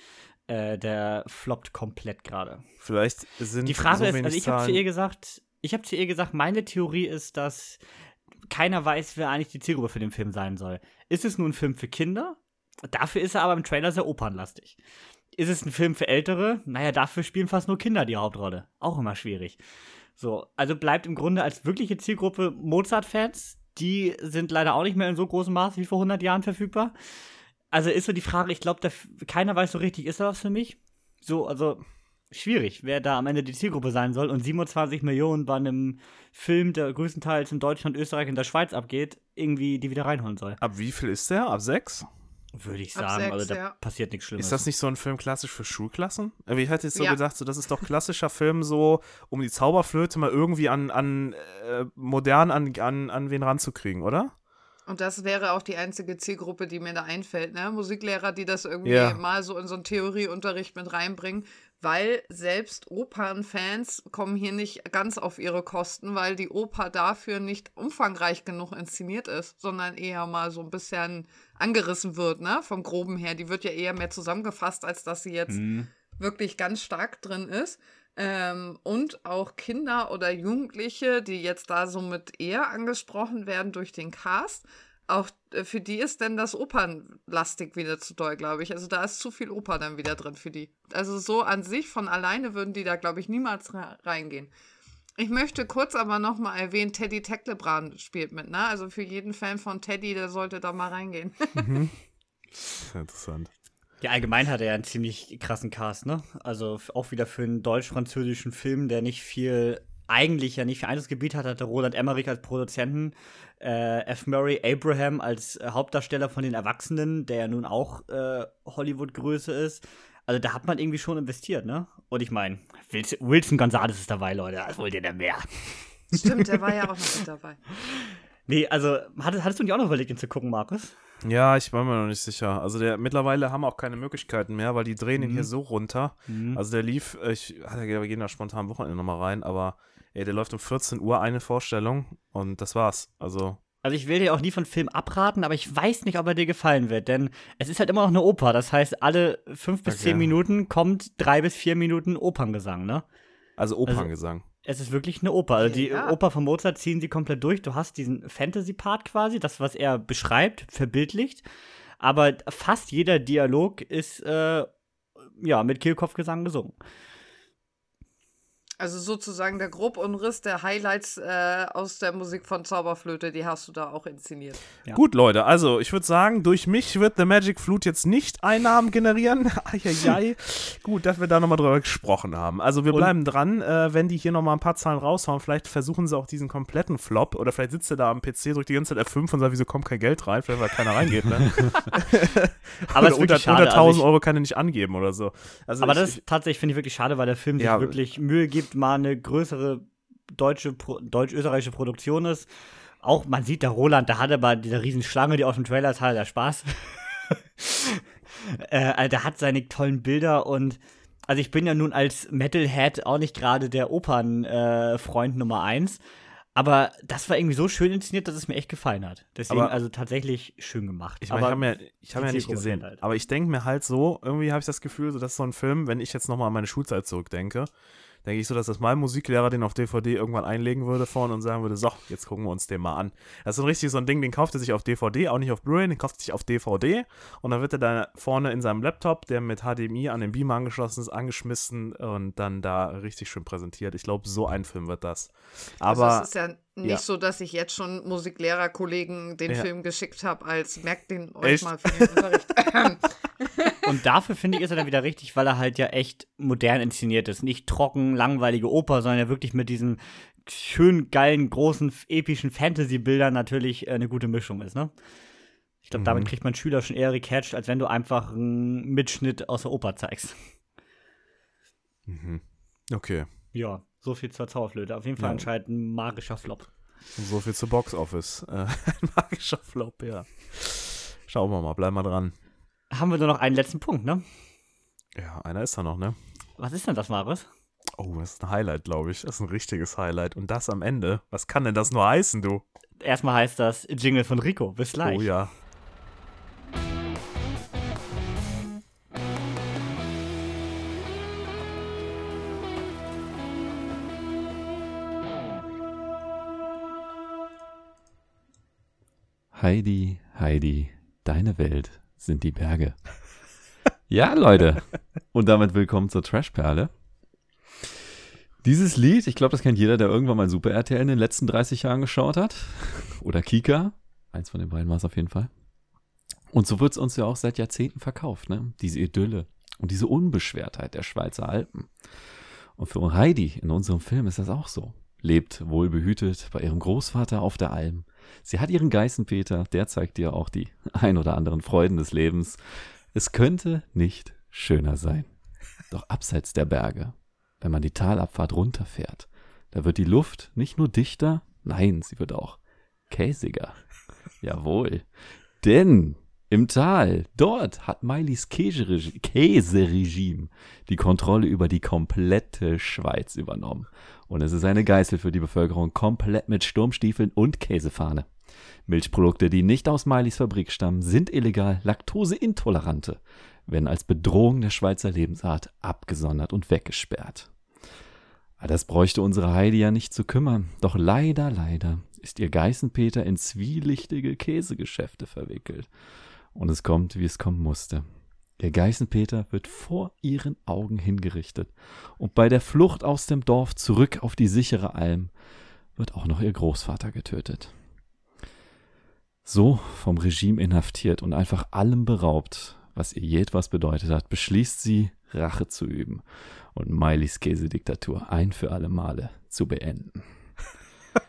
Äh, der floppt komplett gerade. Vielleicht sind Die Frage so ist, also ich habe zu ihr gesagt, ich habe zu ihr gesagt, meine Theorie ist, dass keiner weiß, wer eigentlich die Zielgruppe für den Film sein soll. Ist es nur ein Film für Kinder? Dafür ist er aber im Trailer sehr opernlastig. Ist es ein Film für Ältere? Naja, dafür spielen fast nur Kinder die Hauptrolle. Auch immer schwierig. So, also bleibt im Grunde als wirkliche Zielgruppe Mozart-Fans. Die sind leider auch nicht mehr in so großem Maß wie vor 100 Jahren verfügbar. Also ist so die Frage, ich glaube, keiner weiß so richtig, ist er was für mich? So, also schwierig, wer da am Ende die Zielgruppe sein soll. Und 27 Millionen bei einem Film, der größtenteils in Deutschland, Österreich und der Schweiz abgeht, irgendwie die wieder reinholen soll. Ab wie viel ist der? Ab sechs? Würde ich sagen. sechs, also da ja. passiert nichts Schlimmes. Ist das nicht so ein Film klassisch für Schulklassen? Aber Ich hätte jetzt so Ja. gedacht, so, das ist doch klassischer Film, so um die Zauberflöte mal irgendwie an, an äh, modern an, an, an wen ranzukriegen, oder? Und das wäre auch die einzige Zielgruppe, die mir da einfällt, ne? Musiklehrer, die das irgendwie Ja. mal so in so einen Theorieunterricht mit reinbringen, weil selbst Opernfans kommen hier nicht ganz auf ihre Kosten, weil die Oper dafür nicht umfangreich genug inszeniert ist, sondern eher mal so ein bisschen angerissen wird, ne? Vom Groben her. Die wird ja eher mehr zusammengefasst, als dass sie jetzt Mhm. wirklich ganz stark drin ist. Ähm, und auch Kinder oder Jugendliche, die jetzt da so mit eher angesprochen werden durch den Cast, auch äh, für die ist denn das Opernlastig wieder zu doll, glaube ich. Also da ist zu viel Oper dann wieder drin für die. Also so an sich von alleine würden die da, glaube ich, niemals re- reingehen. Ich möchte kurz aber noch mal erwähnen, Teddy Tecklebrand spielt mit, ne? Also für jeden Fan von Teddy, der sollte da mal reingehen. [laughs] Sehr interessant. Ja, allgemein hat er ja einen ziemlich krassen Cast, ne? Also auch wieder für einen deutsch-französischen Film, der nicht viel, eigentlich ja nicht viel Einsatzgebiet hat, hatte Roland Emmerich als Produzenten, äh, F. Murray Abraham als äh, Hauptdarsteller von den Erwachsenen, der ja nun auch äh, Hollywood-Größe ist. Also da hat man irgendwie schon investiert, ne? Und ich meine, Wilson, Wilson Gonzalez ist dabei, Leute. Was wollt ihr denn mehr? Stimmt, der war ja [laughs] auch noch mit dabei. Nee, also hattest, hattest du nicht auch noch überlegt, ihn zu gucken, Markus? Ja, ich war mir noch nicht sicher. Also der mittlerweile haben wir auch keine Möglichkeiten mehr, weil die drehen ihn Mhm. hier so runter. Mhm. Also der lief, ich hatte wir gehen da spontan am Wochenende nochmal rein, aber ey, der läuft um 14 Uhr eine Vorstellung und das war's. Also Also ich will dir auch nie von Film abraten, aber ich weiß nicht, ob er dir gefallen wird, denn es ist halt immer noch eine Oper. Das heißt, alle fünf bis Okay. zehn Minuten kommt drei bis vier Minuten Operngesang, ne? also Operngesang. Es ist wirklich eine Oper. Also die Ja. Oper von Mozart ziehen sie komplett durch. Du hast diesen Fantasy-Part quasi, das, was er beschreibt, verbildlicht. Aber fast jeder Dialog ist äh, ja mit Kehlkopfgesang gesungen. Also sozusagen der Grobumriss der Highlights äh, aus der Musik von Zauberflöte, die hast du da auch inszeniert. Ja. Gut, Leute, also ich würde sagen, durch mich wird The Magic Flute jetzt nicht Einnahmen generieren. [laughs] Eieiei. Gut, dass wir da nochmal drüber gesprochen haben. Also wir Und- bleiben dran, äh, wenn die hier nochmal ein paar Zahlen raushauen. Vielleicht versuchen sie auch diesen kompletten Flop oder vielleicht sitzt er da am PC, drückt die ganze Zeit F5 und sagt, wieso kommt kein Geld rein? Vielleicht weil keiner reingeht, ne? [laughs] Aber oder es ist unter, wirklich schade. unter 1000 Also ich- Euro kann er nicht angeben oder so. Also Aber ich, das ich, ist tatsächlich, finde ich wirklich schade, weil der Film Ja, sich wirklich Mühe gibt, mal eine größere deutsche, deutsch-österreichische Produktion ist. Auch, man sieht, der Roland, da hat er bei dieser riesen Schlange, die auf dem Trailer ist, hat er Spaß. [laughs] äh, also der hat seine tollen Bilder und also ich bin ja nun als Metalhead auch nicht gerade der Opernfreund äh, Nummer eins. Aber das war irgendwie so schön inszeniert, dass es mir echt gefallen hat. Deswegen Aber- also tatsächlich schön gemacht. Ich, ich habe ja, ich hab ja nicht gesehen. kennt halt. Aber ich denke mir halt so, irgendwie habe ich das Gefühl, so, das ist so ein Film, wenn ich jetzt nochmal an meine Schulzeit zurückdenke, denke ich so, dass das mein Musiklehrer den auf DVD irgendwann einlegen würde vorne und sagen würde, so, jetzt gucken wir uns den mal an. Das ist so richtig so ein Ding, den kauft er sich auf DVD, auch nicht auf Blu-ray, den kauft er sich auf DVD und dann wird er da vorne in seinem Laptop, der mit HDMI an den Beamer angeschlossen ist, angeschmissen und dann da richtig schön präsentiert. Ich glaube, so ein Film wird das. Also Aber das ist ja nicht Ja. so, dass ich jetzt schon Musiklehrerkollegen den Ja. Film geschickt habe, als merkt den euch Echt? mal für den Unterricht. [laughs] Und dafür finde ich, ist er dann wieder richtig, weil er halt ja echt modern inszeniert ist. Nicht trocken, langweilige Oper, sondern ja wirklich mit diesen schön geilen, großen, epischen Fantasy-Bildern natürlich äh, eine gute Mischung ist, ne? Ich glaube, damit Mhm. kriegt man Schüler schon eher gecatcht, als wenn du einfach einen Mitschnitt aus der Oper zeigst. Mhm. Okay. Ja, so viel zur Zauberflöte. Auf jeden Fall Ja. anscheinend ein magischer Flop. So viel zu Box Office. [laughs] Ein magischer Flop, ja. Schauen wir mal, bleiben wir dran. Haben wir nur noch einen letzten Punkt, ne? Ja, einer ist da noch, ne? Was ist denn das, Maris? Oh, das ist ein Highlight, glaube ich. Das ist ein richtiges Highlight. Und das am Ende. Was kann denn das nur heißen, du? Erstmal heißt das Jingle von Rico. Bis gleich. Oh ja. Heidi, Heidi, deine Welt sind die Berge. [laughs] Ja, Leute. Und damit willkommen zur Trashperle. Dieses Lied, ich glaube, das kennt jeder, der irgendwann mal Super RTL in den letzten 30 Jahren geschaut hat. [laughs] Oder Kika. Eins von den beiden war es auf jeden Fall. Und so wird es uns ja auch seit Jahrzehnten verkauft, ne? Diese Idylle und diese Unbeschwertheit der Schweizer Alpen. Und für Heidi in unserem Film ist das auch so. Lebt wohlbehütet bei ihrem Großvater auf der Alm. Sie hat ihren Geißenpeter, der zeigt ihr auch die ein oder anderen Freuden des Lebens. Es könnte nicht schöner sein. Doch abseits der Berge, wenn man die Talabfahrt runterfährt, da wird die Luft nicht nur dichter, nein, sie wird auch käsiger. Jawohl. Denn im Tal, dort hat Käseregi- Käseregime die Kontrolle über die komplette Schweiz übernommen. Und es ist eine Geißel für die Bevölkerung, komplett mit Sturmstiefeln und Käsefahne. Milchprodukte, die nicht aus Mileys Fabrik stammen, sind illegal, laktoseintolerante, werden als Bedrohung der Schweizer Lebensart abgesondert und weggesperrt. Aber das bräuchte unsere Heidi ja nicht zu kümmern. Doch leider, leider ist ihr Geißenpeter in zwielichtige Käsegeschäfte verwickelt. Und es kommt, wie es kommen musste. Ihr Geißenpeter wird vor ihren Augen hingerichtet. Und bei der Flucht aus dem Dorf zurück auf die sichere Alm wird auch noch ihr Großvater getötet. So vom Regime inhaftiert und einfach allem beraubt, was ihr je etwas bedeutet hat, beschließt sie, Rache zu üben und Mileys Käsediktatur ein für alle Male zu beenden.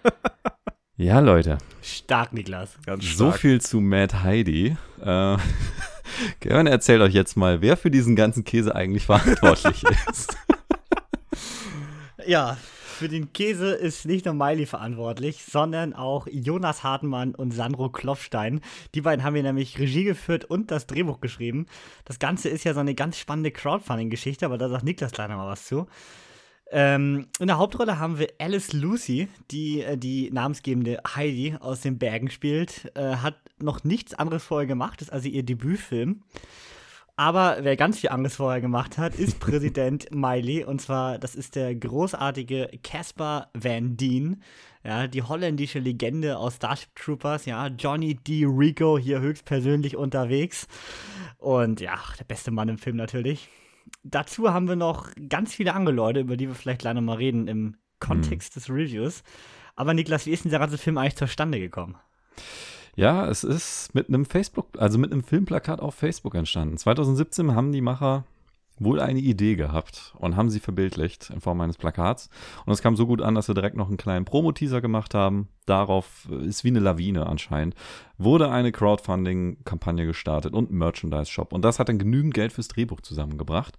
[laughs] ja, Leute, Stark, Niklas. Ganz so stark. viel zu Mad Heidi. Äh, [laughs] Gern erzählt euch jetzt mal, wer für diesen ganzen Käse eigentlich verantwortlich [laughs] ist. Ja, für den Käse ist nicht nur Miley verantwortlich, sondern auch Jonas Hartmann und Sandro Klopfstein. Die beiden haben hier nämlich Regie geführt und das Drehbuch geschrieben. Das Ganze ist ja so eine ganz spannende Crowdfunding-Geschichte, aber da sagt Niklas gleich noch mal was zu. Ähm, in der Hauptrolle haben wir Alice Lucy, die äh, die namensgebende Heidi aus den Bergen spielt. Äh, hat noch nichts anderes vorher gemacht, ist also ihr Debütfilm. Aber wer ganz viel anderes vorher gemacht hat, ist Präsident [laughs] Miley. Und zwar, das ist der großartige Caspar Van Dien. Ja, die holländische Legende aus Starship Troopers. Ja, Johnny D. Rico hier höchstpersönlich unterwegs. Und ja, der beste Mann im Film natürlich. Dazu haben wir noch ganz viele andere Leute, über die wir vielleicht gleich noch mal reden im Kontext des Reviews. Aber Niklas, wie ist denn der ganze Film eigentlich zustande gekommen? Ja, es ist mit einem Facebook, also mit einem Filmplakat auf Facebook entstanden. 2017 haben die Macher wohl eine Idee gehabt und haben sie verbildlicht in Form eines Plakats. Und es kam so gut an, dass wir direkt noch einen kleinen Promo-Teaser gemacht haben. Darauf äh, ist wie eine Lawine anscheinend. Wurde eine Crowdfunding-Kampagne gestartet und ein Merchandise-Shop. Und das hat dann genügend Geld fürs Drehbuch zusammengebracht.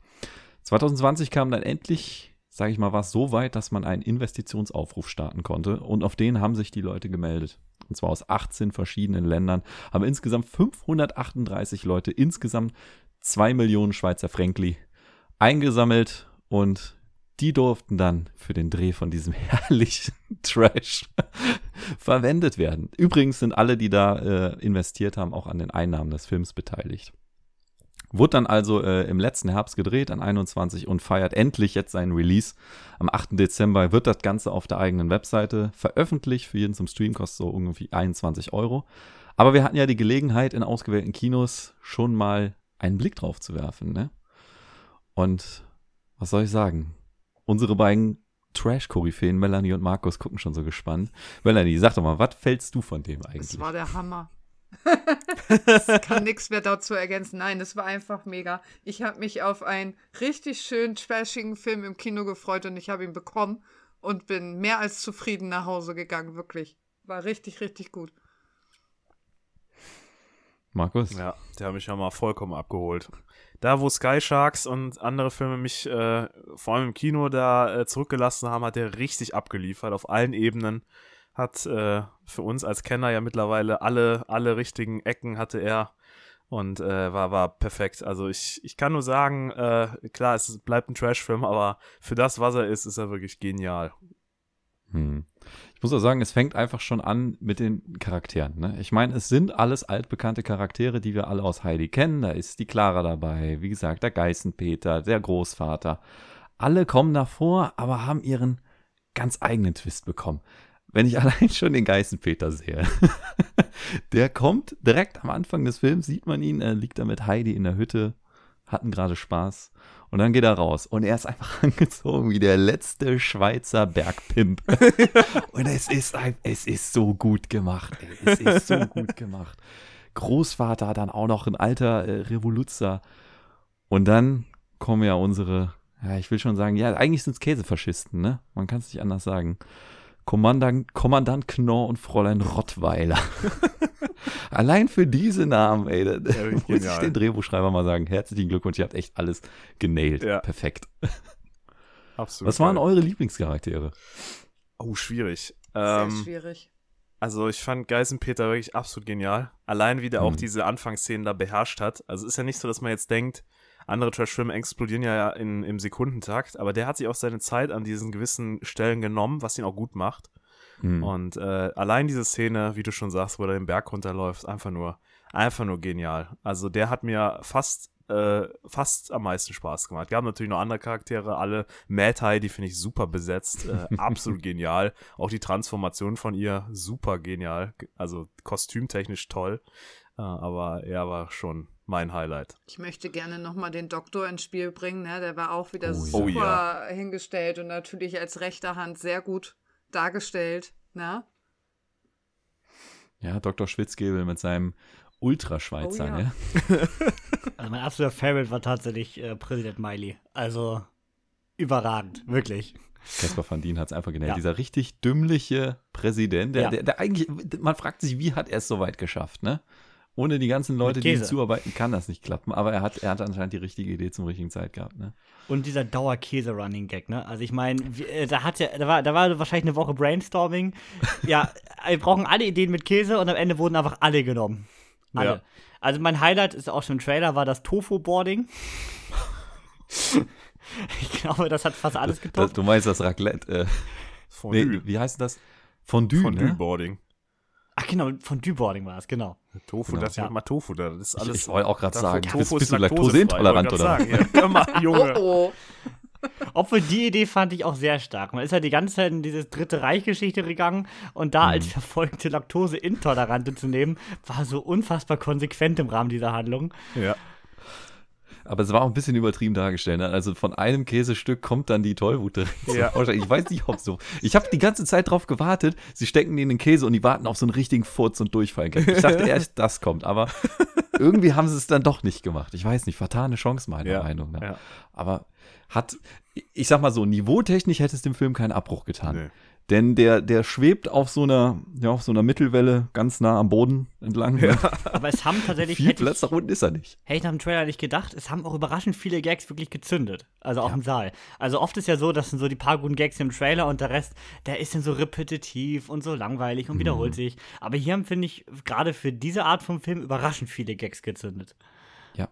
2020 kam dann endlich, sage ich mal, war es so weit, dass man einen Investitionsaufruf starten konnte. Und auf den haben sich die Leute gemeldet. Und zwar aus 18 verschiedenen Ländern. Haben insgesamt 538 Leute, insgesamt 2 Millionen Schweizer Frankli eingesammelt. Und die durften dann für den Dreh von diesem [laughs] herrlichen Trash [laughs] verwendet werden. Übrigens sind alle, die da äh, investiert haben, auch an den Einnahmen des Films beteiligt. Wurde dann also äh, im letzten Herbst gedreht, an 21 und feiert endlich jetzt seinen Release. Am 8. Dezember wird das Ganze auf der eigenen Webseite veröffentlicht. Für jeden zum Stream kostet so irgendwie 21 Euro. Aber wir hatten ja die Gelegenheit, in ausgewählten Kinos schon mal einen Blick drauf zu werfen. Ne? Und was soll ich sagen? Unsere beiden Trash-Koryphäen Melanie und Markus gucken schon so gespannt. Melanie, sag doch mal, was fällst du von dem eigentlich? Das war der Hammer. [laughs] ich kann nichts mehr dazu ergänzen. Nein, das war einfach mega. Ich habe mich auf einen richtig schönen, trashigen Film im Kino gefreut und ich habe ihn bekommen und bin mehr als zufrieden nach Hause gegangen, wirklich. War richtig, richtig gut. Markus? Ja, der hat mich ja mal vollkommen abgeholt. Da, wo Sky Sharks und andere Filme mich äh, vor allem im Kino da äh, zurückgelassen haben, hat er richtig abgeliefert auf allen Ebenen. Hat äh, für uns als Kenner ja mittlerweile alle, alle richtigen Ecken hatte er und äh, war, war perfekt. Also ich, ich kann nur sagen, äh, klar, es bleibt ein Trash-Film, aber für das, was er ist, ist er wirklich genial. Hm. Ich muss auch sagen, es fängt einfach schon an mit den Charakteren. Ne? Ich meine, es sind alles altbekannte Charaktere, die wir alle aus Heidi kennen. Da ist die Clara dabei, wie gesagt, der Geißenpeter, der Großvater. Alle kommen davor, aber haben ihren ganz eigenen Twist bekommen. Wenn ich [laughs] allein schon den Geißenpeter sehe, [laughs] der kommt direkt am Anfang des Films, sieht man ihn, er liegt da mit Heidi in der Hütte, hatten gerade Spaß. Und dann geht er raus und er ist einfach [laughs] angezogen wie der letzte Schweizer Bergpimp. [laughs] und es ist, es ist so gut gemacht. Ey. Es ist so [laughs] gut gemacht. Großvater dann auch noch ein alter äh, Revoluzer. Und dann kommen ja unsere, ja, ich will schon sagen, ja, eigentlich sind es Käsefaschisten, ne? Man kann es nicht anders sagen. Kommandant, Kommandant Knorr und Fräulein Rottweiler. [laughs] Allein für diese Namen, ey, da, ja, muss genial. ich den Drehbuchschreiber mal sagen, herzlichen Glückwunsch, ihr habt echt alles genailt. Ja. Perfekt. Absolut. Was waren eure Lieblingscharaktere? Oh, schwierig. Sehr ähm, schwierig. Also ich fand Geisenpeter wirklich absolut genial. Allein wie der mhm. auch diese Anfangsszenen da beherrscht hat. Also ist ja nicht so, dass man jetzt denkt, andere Trash-Filme explodieren ja in, im Sekundentakt, aber der hat sich auch seine Zeit an diesen gewissen Stellen genommen, was ihn auch gut macht. Mhm. Und äh, allein diese Szene, wie du schon sagst, wo er den Berg runterläuft, einfach nur, einfach nur genial. Also der hat mir fast äh, fast am meisten Spaß gemacht. Gab natürlich noch andere Charaktere, alle. Mad High, die finde ich super besetzt, äh, [laughs] absolut genial. Auch die Transformation von ihr, super genial. Also kostümtechnisch toll. Äh, aber er war schon mein Highlight. Ich möchte gerne nochmal den Doktor ins Spiel bringen. Ne? Der war auch wieder oh, super oh, ja. hingestellt und natürlich als rechter Hand sehr gut dargestellt. Ne? Ja, Dr. Schwitzgebel mit seinem Ultraschweizer. Oh, ja. ne? [laughs] also mein absoluter Favorite war tatsächlich äh, Präsident Miley. Also überragend, wirklich. Caspar van Dien hat es einfach genannt. Ja. Dieser richtig dümmliche Präsident, der, ja. der, der, eigentlich, man fragt sich, wie hat er es so weit geschafft, ne? Ohne die ganzen Leute, die ihm zuarbeiten, kann das nicht klappen. Aber er hat, er hat anscheinend die richtige Idee zum richtigen Zeit gehabt. Ne? Und dieser Dauerkäse-Running-Gag, ne? Also ich meine, äh, da hat ja, da war, da war wahrscheinlich eine Woche Brainstorming. [laughs] ja, wir brauchen alle Ideen mit Käse und am Ende wurden einfach alle genommen. Alle. Ja. Also mein Highlight ist auch schon im Trailer, war das Tofu-Boarding. [laughs] ich glaube, das hat fast alles getoppt. Du meinst das Raclette. Äh, nee, wie heißt das? Fondue, Fondue-Boarding. Ne? Ach genau, von Deboarding war es, genau. Tofu, genau. das ja. mal Tofu, das ist alles. Ich, ich wollte auch gerade sagen, Tofu bist, bist du laktoseintolerant oder? Sagen, ja. Hör mal, Junge. [laughs] Oh, oh. Obwohl die Idee fand ich auch sehr stark. Man ist ja die ganze Zeit in diese dritte Reichgeschichte gegangen und da mhm. als verfolgte Laktoseintolerante zu nehmen, war so unfassbar konsequent im Rahmen dieser Handlung. Ja. Aber es war auch ein bisschen übertrieben dargestellt. Ne? Also von einem Käsestück kommt dann die Tollwut Ja. [laughs] Ich weiß nicht, ob so. Ich habe die ganze Zeit drauf gewartet. Sie stecken die in den Käse und die warten auf so einen richtigen Furz und Durchfall. Ich dachte [laughs] erst, das kommt. Aber irgendwie haben sie es dann doch nicht gemacht. Ich weiß nicht, vertane Chance, meiner ja. Meinung nach. Ja. Aber hat, ich sag mal so, niveautechnisch hätte es dem Film keinen Abbruch getan. Nee. Denn der, der schwebt auf so einer, ja, auf so einer Mittelwelle ganz nah am Boden entlang. Ja. [laughs] Aber es haben tatsächlich. Viel Platz nach unten ist er nicht. Hätte ich nach dem Trailer nicht gedacht. Es haben auch überraschend viele Gags wirklich gezündet. Also auch ja. im Saal. Also oft ist ja so, das sind so die paar guten Gags im Trailer und der Rest, der ist dann so repetitiv und so langweilig und wiederholt mhm. sich. Aber hier haben, finde ich, gerade für diese Art von Film überraschend viele Gags gezündet. Ja.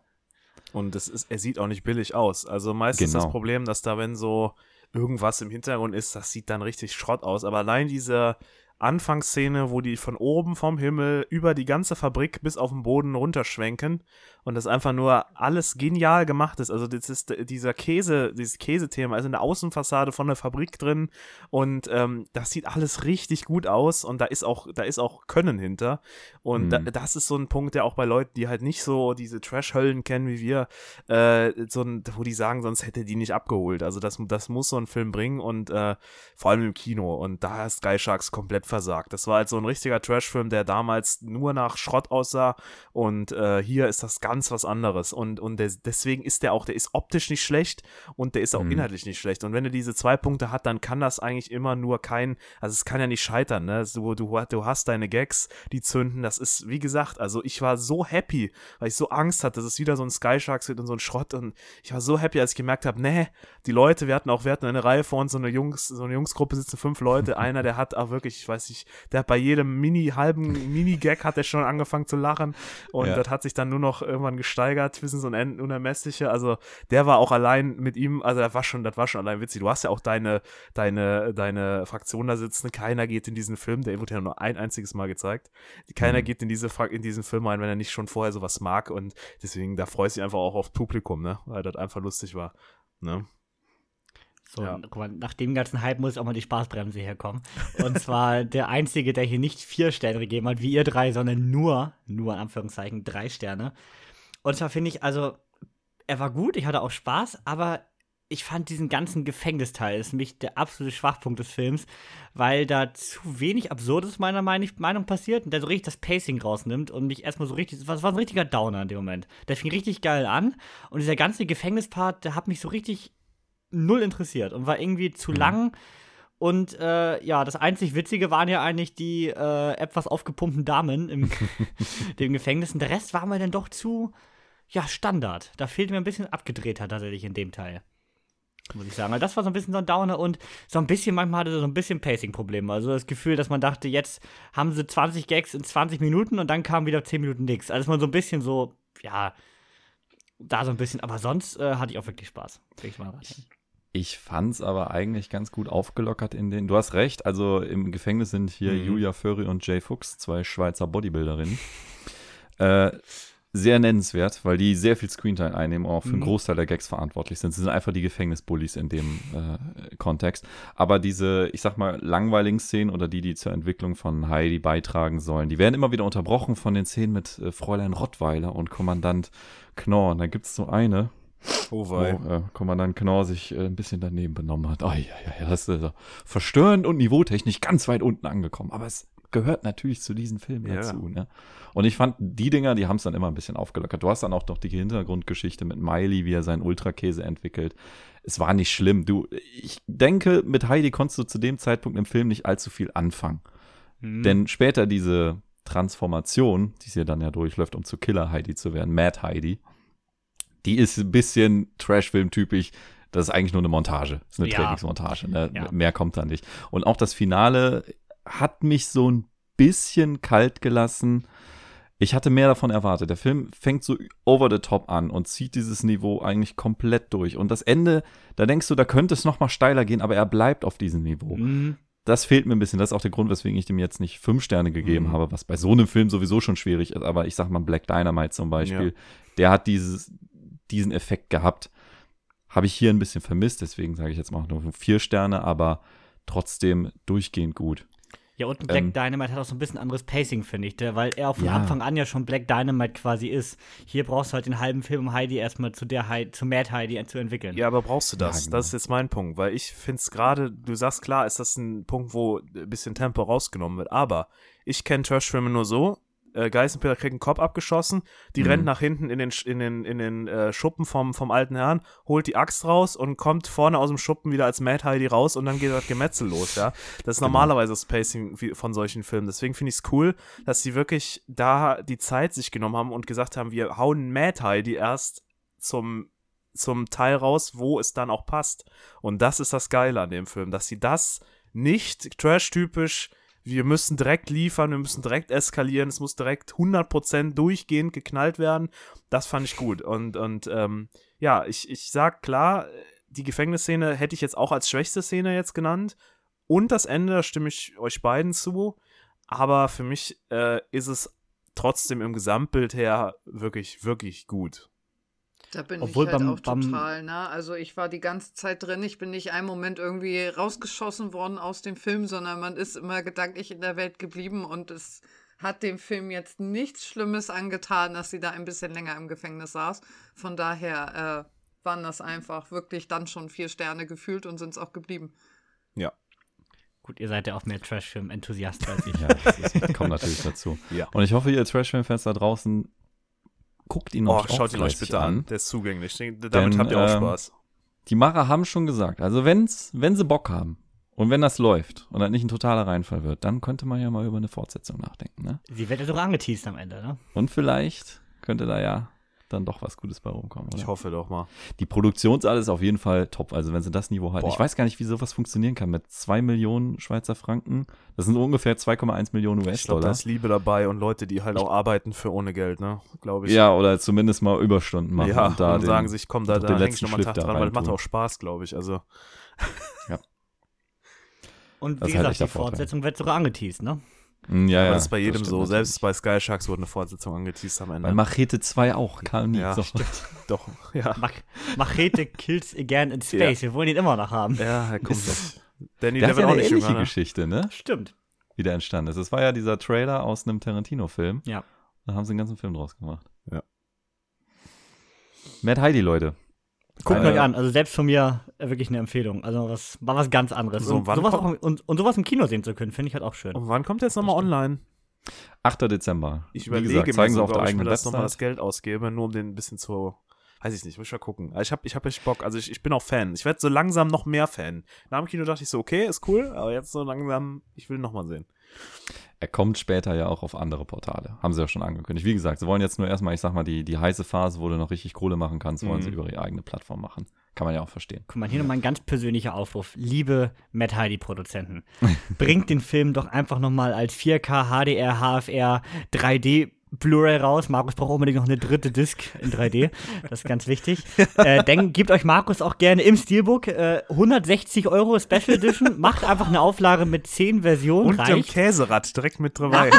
Und es ist, er sieht auch nicht billig aus. Also meistens genau. das Problem, dass da, wenn so irgendwas im Hintergrund ist, das sieht dann richtig Schrott aus. Aber allein dieser Anfangsszene, wo die von oben vom Himmel über die ganze Fabrik bis auf den Boden runterschwenken und das einfach nur alles genial gemacht ist. Also das ist dieser Käse, dieses Käsethema in der Außenfassade von der Fabrik drin und ähm, das sieht alles richtig gut aus und da ist auch, da ist auch Können hinter. Und mhm. da, das ist so ein Punkt, der auch bei Leuten, die halt nicht so diese Trash-Höllen kennen wie wir, äh, so ein, wo die sagen, sonst hätte die nicht abgeholt. Also das, das muss so ein Film bringen und äh, vor allem im Kino. Und da ist Sky Sharks komplett versagt. Das war halt so ein richtiger Trash-Film, der damals nur nach Schrott aussah und äh, hier ist das ganz was anderes. Und, und der, deswegen ist der auch, der ist optisch nicht schlecht und der ist auch mhm. inhaltlich nicht schlecht. Und wenn er diese zwei Punkte hat, dann kann das eigentlich immer nur kein, also es kann ja nicht scheitern, ne? Du, du, du hast deine Gags, die zünden. Das ist, wie gesagt, also ich war so happy, weil ich so Angst hatte, dass es wieder so ein Sky Sharks wird und so ein Schrott. Und ich war so happy, als ich gemerkt habe, nee, die Leute, wir hatten auch, wir hatten eine Reihe vor uns, so eine Jungs, so eine Jungsgruppe sitzen fünf Leute. [laughs] Einer, der hat auch wirklich, ich weiß nicht, der hat bei jedem Mini, halben [laughs] Mini-Gag hat er schon angefangen zu lachen. Und ja. das hat sich dann nur noch irgendwann gesteigert bis ins Unermessliche. Also der war auch allein mit ihm, also das war schon, das war schon allein witzig. Du hast ja auch deine, deine, deine Fraktion da sitzen. Keiner geht in diesen Film, der wurde ja nur ein einziges Mal gezeigt. Keiner mhm. geht in, diese, in diesen Film rein, wenn er nicht schon vorher sowas mag. Und deswegen, da freue ich mich einfach auch auf Publikum, ne? Weil das einfach lustig war. Ne? So, ja. guck mal, nach dem ganzen Hype muss auch mal die Spaßbremse herkommen. Und zwar [laughs] der Einzige, der hier nicht vier Sterne gegeben hat, wie ihr drei, sondern nur, nur in Anführungszeichen, drei Sterne. Und zwar finde ich, also, er war gut, ich hatte auch Spaß, aber ich fand diesen ganzen Gefängnisteil ist mich der absolute Schwachpunkt des Films, weil da zu wenig Absurdes meiner Meinung passiert und der so richtig das Pacing rausnimmt und mich erstmal so richtig, was war ein richtiger Downer in dem Moment. Der fing richtig geil an und dieser ganze Gefängnispart, der hat mich so richtig null interessiert und war irgendwie zu mhm. lang. Und äh, ja, das einzig Witzige waren ja eigentlich die äh, etwas aufgepumpten Damen im [laughs] dem Gefängnis. Und der Rest war mir dann doch zu, ja, Standard. Da fehlte mir ein bisschen abgedrehter tatsächlich in dem Teil. Muss ich sagen. Also das war so ein bisschen so ein Downer und so ein bisschen, manchmal hatte so ein bisschen Pacing-Probleme. Also das Gefühl, dass man dachte, jetzt haben sie 20 Gags in 20 Minuten und dann kam wieder 10 Minuten nichts. Also man so ein bisschen so, ja, da so ein bisschen, aber sonst äh, hatte ich auch wirklich Spaß. Ich, ich fand's aber eigentlich ganz gut aufgelockert in den. Du hast recht, also im Gefängnis sind hier mhm. Julia Föri und Jay Fuchs, zwei Schweizer Bodybuilderinnen. [laughs] äh, sehr nennenswert, weil die sehr viel Screentime einnehmen, auch für einen mhm. Großteil der Gags verantwortlich sind. Sie sind einfach die Gefängnisbullies in dem äh, Kontext. Aber diese, ich sag mal, langweiligen Szenen oder die, die zur Entwicklung von Heidi beitragen sollen, die werden immer wieder unterbrochen von den Szenen mit äh, Fräulein Rottweiler und Kommandant Knorr. Und da gibt's so eine, Oh wei. Wo äh, Kommandant Knorr sich äh, ein bisschen daneben benommen hat. Oh, ja, ja, ja, das ist äh, verstörend und niveautechnisch ganz weit unten angekommen. Aber es gehört natürlich zu diesen Filmen ja. dazu. Ne? Und ich fand, die Dinger, die haben es dann immer ein bisschen aufgelockert. Du hast dann auch noch die Hintergrundgeschichte mit Miley, wie er seinen Ultrakäse entwickelt. Es war nicht schlimm. Du, ich denke, mit Heidi konntest du zu dem Zeitpunkt im Film nicht allzu viel anfangen. Mhm. Denn später diese Transformation, die sie dann ja durchläuft, um zu Killer Heidi zu werden, Mad Heidi, die ist ein bisschen Trash-Film-typisch. Das ist eigentlich nur eine Montage. Das ist eine ja. Trainingsmontage. Ne? Ja. Mehr kommt da nicht. Und auch das Finale hat mich so ein bisschen kalt gelassen. Ich hatte mehr davon erwartet. Der Film fängt so over the top an und zieht dieses Niveau eigentlich komplett durch. Und das Ende, da denkst du, da könnte es noch mal steiler gehen, aber er bleibt auf diesem Niveau. Mhm. Das fehlt mir ein bisschen. Das ist auch der Grund, weswegen ich dem jetzt nicht fünf Sterne gegeben mhm. habe, was bei so einem Film sowieso schon schwierig ist. Aber ich sag mal, Black Dynamite zum Beispiel, ja. der hat dieses, diesen Effekt gehabt. Habe ich hier ein bisschen vermisst, deswegen sage ich jetzt mal nur vier Sterne, aber trotzdem durchgehend gut. Ja, und Black ähm, Dynamite hat auch so ein bisschen anderes Pacing, finde ich, weil er von ja. Anfang an ja schon Black Dynamite quasi ist. Hier brauchst du halt den halben Film, um Heidi erstmal zu der Heidi, zu Mad Heidi zu entwickeln. Ja, aber brauchst du das? Ja, genau. Das ist jetzt mein Punkt, weil ich finde es gerade, du sagst klar, ist das ein Punkt, wo ein bisschen Tempo rausgenommen wird, aber ich kenne Trash-Filme nur so, äh, Geißenpeter kriegt einen Kopf abgeschossen, die mhm. rennt nach hinten in den, in den, in den äh, Schuppen vom, vom alten Herrn, holt die Axt raus und kommt vorne aus dem Schuppen wieder als Mad Heidi raus und dann geht das Gemetzel los, ja. Das ist genau. normalerweise das Pacing von solchen Filmen. Deswegen finde ich es cool, dass sie wirklich da die Zeit sich genommen haben und gesagt haben, wir hauen Mad Heidi erst zum zum Teil raus, wo es dann auch passt. Und das ist das Geile an dem Film, dass sie das nicht trash-typisch wir müssen direkt liefern, wir müssen direkt eskalieren, es muss direkt 100% durchgehend geknallt werden. Das fand ich gut. Und, und ähm, ja, ich, ich sag klar, die Gefängnisszene hätte ich jetzt auch als schwächste Szene jetzt genannt. Und das Ende, da stimme ich euch beiden zu. Aber für mich äh, ist es trotzdem im Gesamtbild her wirklich, wirklich gut. Da bin Obwohl ich halt beim- auch total, ne? Also ich war die ganze Zeit drin, ich bin nicht einen Moment irgendwie rausgeschossen worden aus dem Film, sondern man ist immer gedanklich in der Welt geblieben und es hat dem Film jetzt nichts Schlimmes angetan, dass sie da ein bisschen länger im Gefängnis saß. Von daher äh, waren das einfach wirklich dann schon vier Sterne gefühlt und sind es auch geblieben. Ja. Gut, ihr seid ja auch mehr Trashfilm-Enthusiast als [laughs] ich. Ja, das ist, kommt natürlich dazu. Ja. Und ich hoffe, ihr Trashfilm-Fans da draußen guckt ihn Oh, noch schaut ihn euch bitte an. Der ist zugänglich. Damit Denn, habt ihr auch ähm, Spaß. Die Macher haben schon gesagt, also wenn's, wenn sie Bock haben und wenn das läuft und das nicht ein totaler Reinfall wird, dann könnte man ja mal über eine Fortsetzung nachdenken. Ne? Sie wird ja sogar angeteased am Ende, ne? Und vielleicht könnte da ja dann doch was Gutes bei rumkommen. Oder? Ich hoffe doch mal. Die Produktionsart ist auf jeden Fall top. Also wenn sie das Niveau halten. Ich weiß gar nicht, wie sowas funktionieren kann mit 2 Millionen Schweizer Franken. Das sind ungefähr 2,1 Millionen Ich glaube, US-Dollar. da ist Liebe dabei und Leute, die halt auch arbeiten für ohne Geld, ne? Glaube ich. Ja, oder zumindest mal Überstunden machen. ja, und da und den- sagen sich, komm, da, den da häng ich letzten nochmal einen Tag Schliff da dran, weil das macht auch Spaß, glaube ich. Also, Und Das wie ist halt gesagt, die. Fortsetzung wird sogar angeteased, ne? Mm, ja, aber ja, das ist bei jedem stimmt so. natürlich. Selbst bei Sky Sharks wurde eine Fortsetzung angeteased am Ende. Bei Machete 2 auch, kam nie. Ja, so. [laughs] Doch, ja. Mach Machete kills again in space. Wir wollen ihn immer noch haben. Ja, er kommt Ist- noch. Danny, Der hat ja auch eine nicht ähnliche jünger, ne? Geschichte, ne? Stimmt. Wie der entstanden ist. Es war ja dieser Trailer aus einem Tarantino-Film. Ja. Da haben sie einen ganzen Film draus gemacht. Ja. Mad Heidi, Leute. Guckt Äh, euch an. Also selbst von mir äh, wirklich eine Empfehlung. Also das war was ganz anderes. So, und, sowas auch, und, und sowas im Kino sehen zu können, finde ich halt auch schön. Und wann kommt der jetzt nochmal online? 8. Dezember. Ich Wie überlege gesagt, mir zeigen sie auf sogar, der ob ich mir eigenen das nochmal das. Geld ausgebe, nur um den ein bisschen zu. Weiß ich nicht, muss ich mal gucken. Aber Ich habe ich hab echt Bock. Also ich, ich bin auch Fan. Ich werde so langsam noch mehr Fan. Nach dem Kino dachte ich so, okay, ist cool, aber jetzt so langsam, ich will nochmal sehen. Er kommt später ja auch auf andere Portale. Haben sie ja schon angekündigt. Wie gesagt, sie wollen jetzt nur erstmal, ich sag mal, die, die heiße Phase, wo du noch richtig Kohle machen kannst, wollen Mhm. sie über ihre eigene Plattform machen. Kann man ja auch verstehen. Guck mal, hier nochmal ein ganz persönlicher Aufruf. Liebe Matt Heidi-Produzenten, [laughs] bringt den Film doch einfach nochmal als 4K, HDR, HFR, 3D Blu-ray raus. Markus braucht unbedingt noch eine dritte Disc in 3D. Das ist ganz wichtig. [laughs] äh, dann gebt euch Markus auch gerne im Steelbook äh, 160 Euro Special Edition. Macht einfach eine Auflage mit 10 Versionen. Und dem reicht. Käserad direkt mit dabei.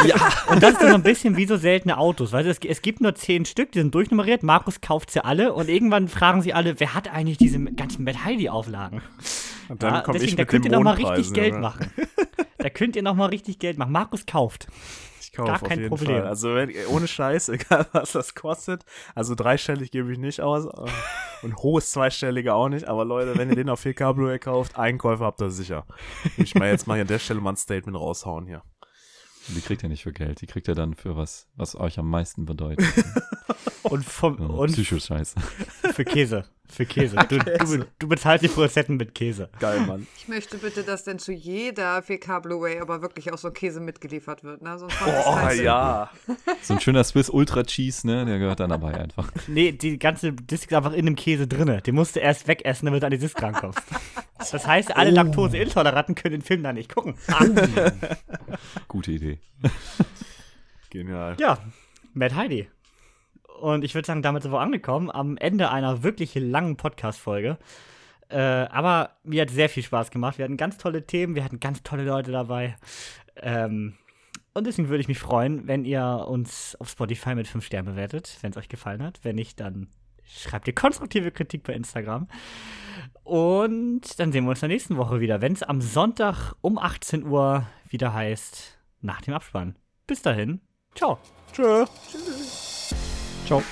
Und das ist so ein bisschen wie so seltene Autos. Weißt du, es, es gibt nur 10 Stück, die sind durchnummeriert. Markus kauft sie alle und irgendwann fragen sie alle, wer hat eigentlich diese ganzen Matt Heidi-Auflagen? Und dann Ja, komme ich da mit könnt den ihr noch mal richtig Geld Junge. machen. da könnt ihr noch mal richtig Geld machen. Markus kauft. Kaufe Gar auf kein jeden Problem. Fall. Also wenn, ohne Scheiß, [laughs] egal was das kostet. Also dreistellig gebe ich nicht aus. äh, Und hohes zweistellige auch nicht. Aber Leute, wenn ihr den auf 4K Blu-ray kauft, Einkäufer habt ihr sicher. Ich mal jetzt mal hier an der Stelle mal ein Statement raushauen hier. Die kriegt ihr nicht für Geld. Die kriegt ihr dann für was, was euch am meisten bedeutet. [laughs] Und, vom, Ja, und Psychoscheiße. für Käse. Für Käse. Du, du, du bezahlst die Produzenten mit Käse. Geil, Mann. Ich möchte bitte, dass denn zu jeder 4K Blu-ray aber wirklich auch so Käse mitgeliefert wird, ne? Sonst macht das Oh, ja. So ein schöner Swiss Ultra Cheese, ne? Der gehört dann dabei einfach. Nee, die ganze Disc ist einfach in dem Käse drinne. Den musst du erst wegessen, damit du an die Disc rankommst. Das heißt, alle Laktoseintoleranten können den Film da nicht gucken. Gute Idee. Genial. Ja, Matt Heidi. Und ich würde sagen, damit sind wir angekommen am Ende einer wirklich langen Podcast-Folge. Äh, aber mir hat sehr viel Spaß gemacht. Wir hatten ganz tolle Themen, wir hatten ganz tolle Leute dabei. Ähm, und deswegen würde ich mich freuen, wenn ihr uns auf Spotify mit 5 Sternen bewertet, wenn es euch gefallen hat. Wenn nicht, dann schreibt ihr konstruktive Kritik bei Instagram. Und dann sehen wir uns in der nächsten Woche wieder, wenn es am Sonntag um 18 Uhr wieder heißt, nach dem Abspann. Bis dahin, ciao. Tschö. Ciao.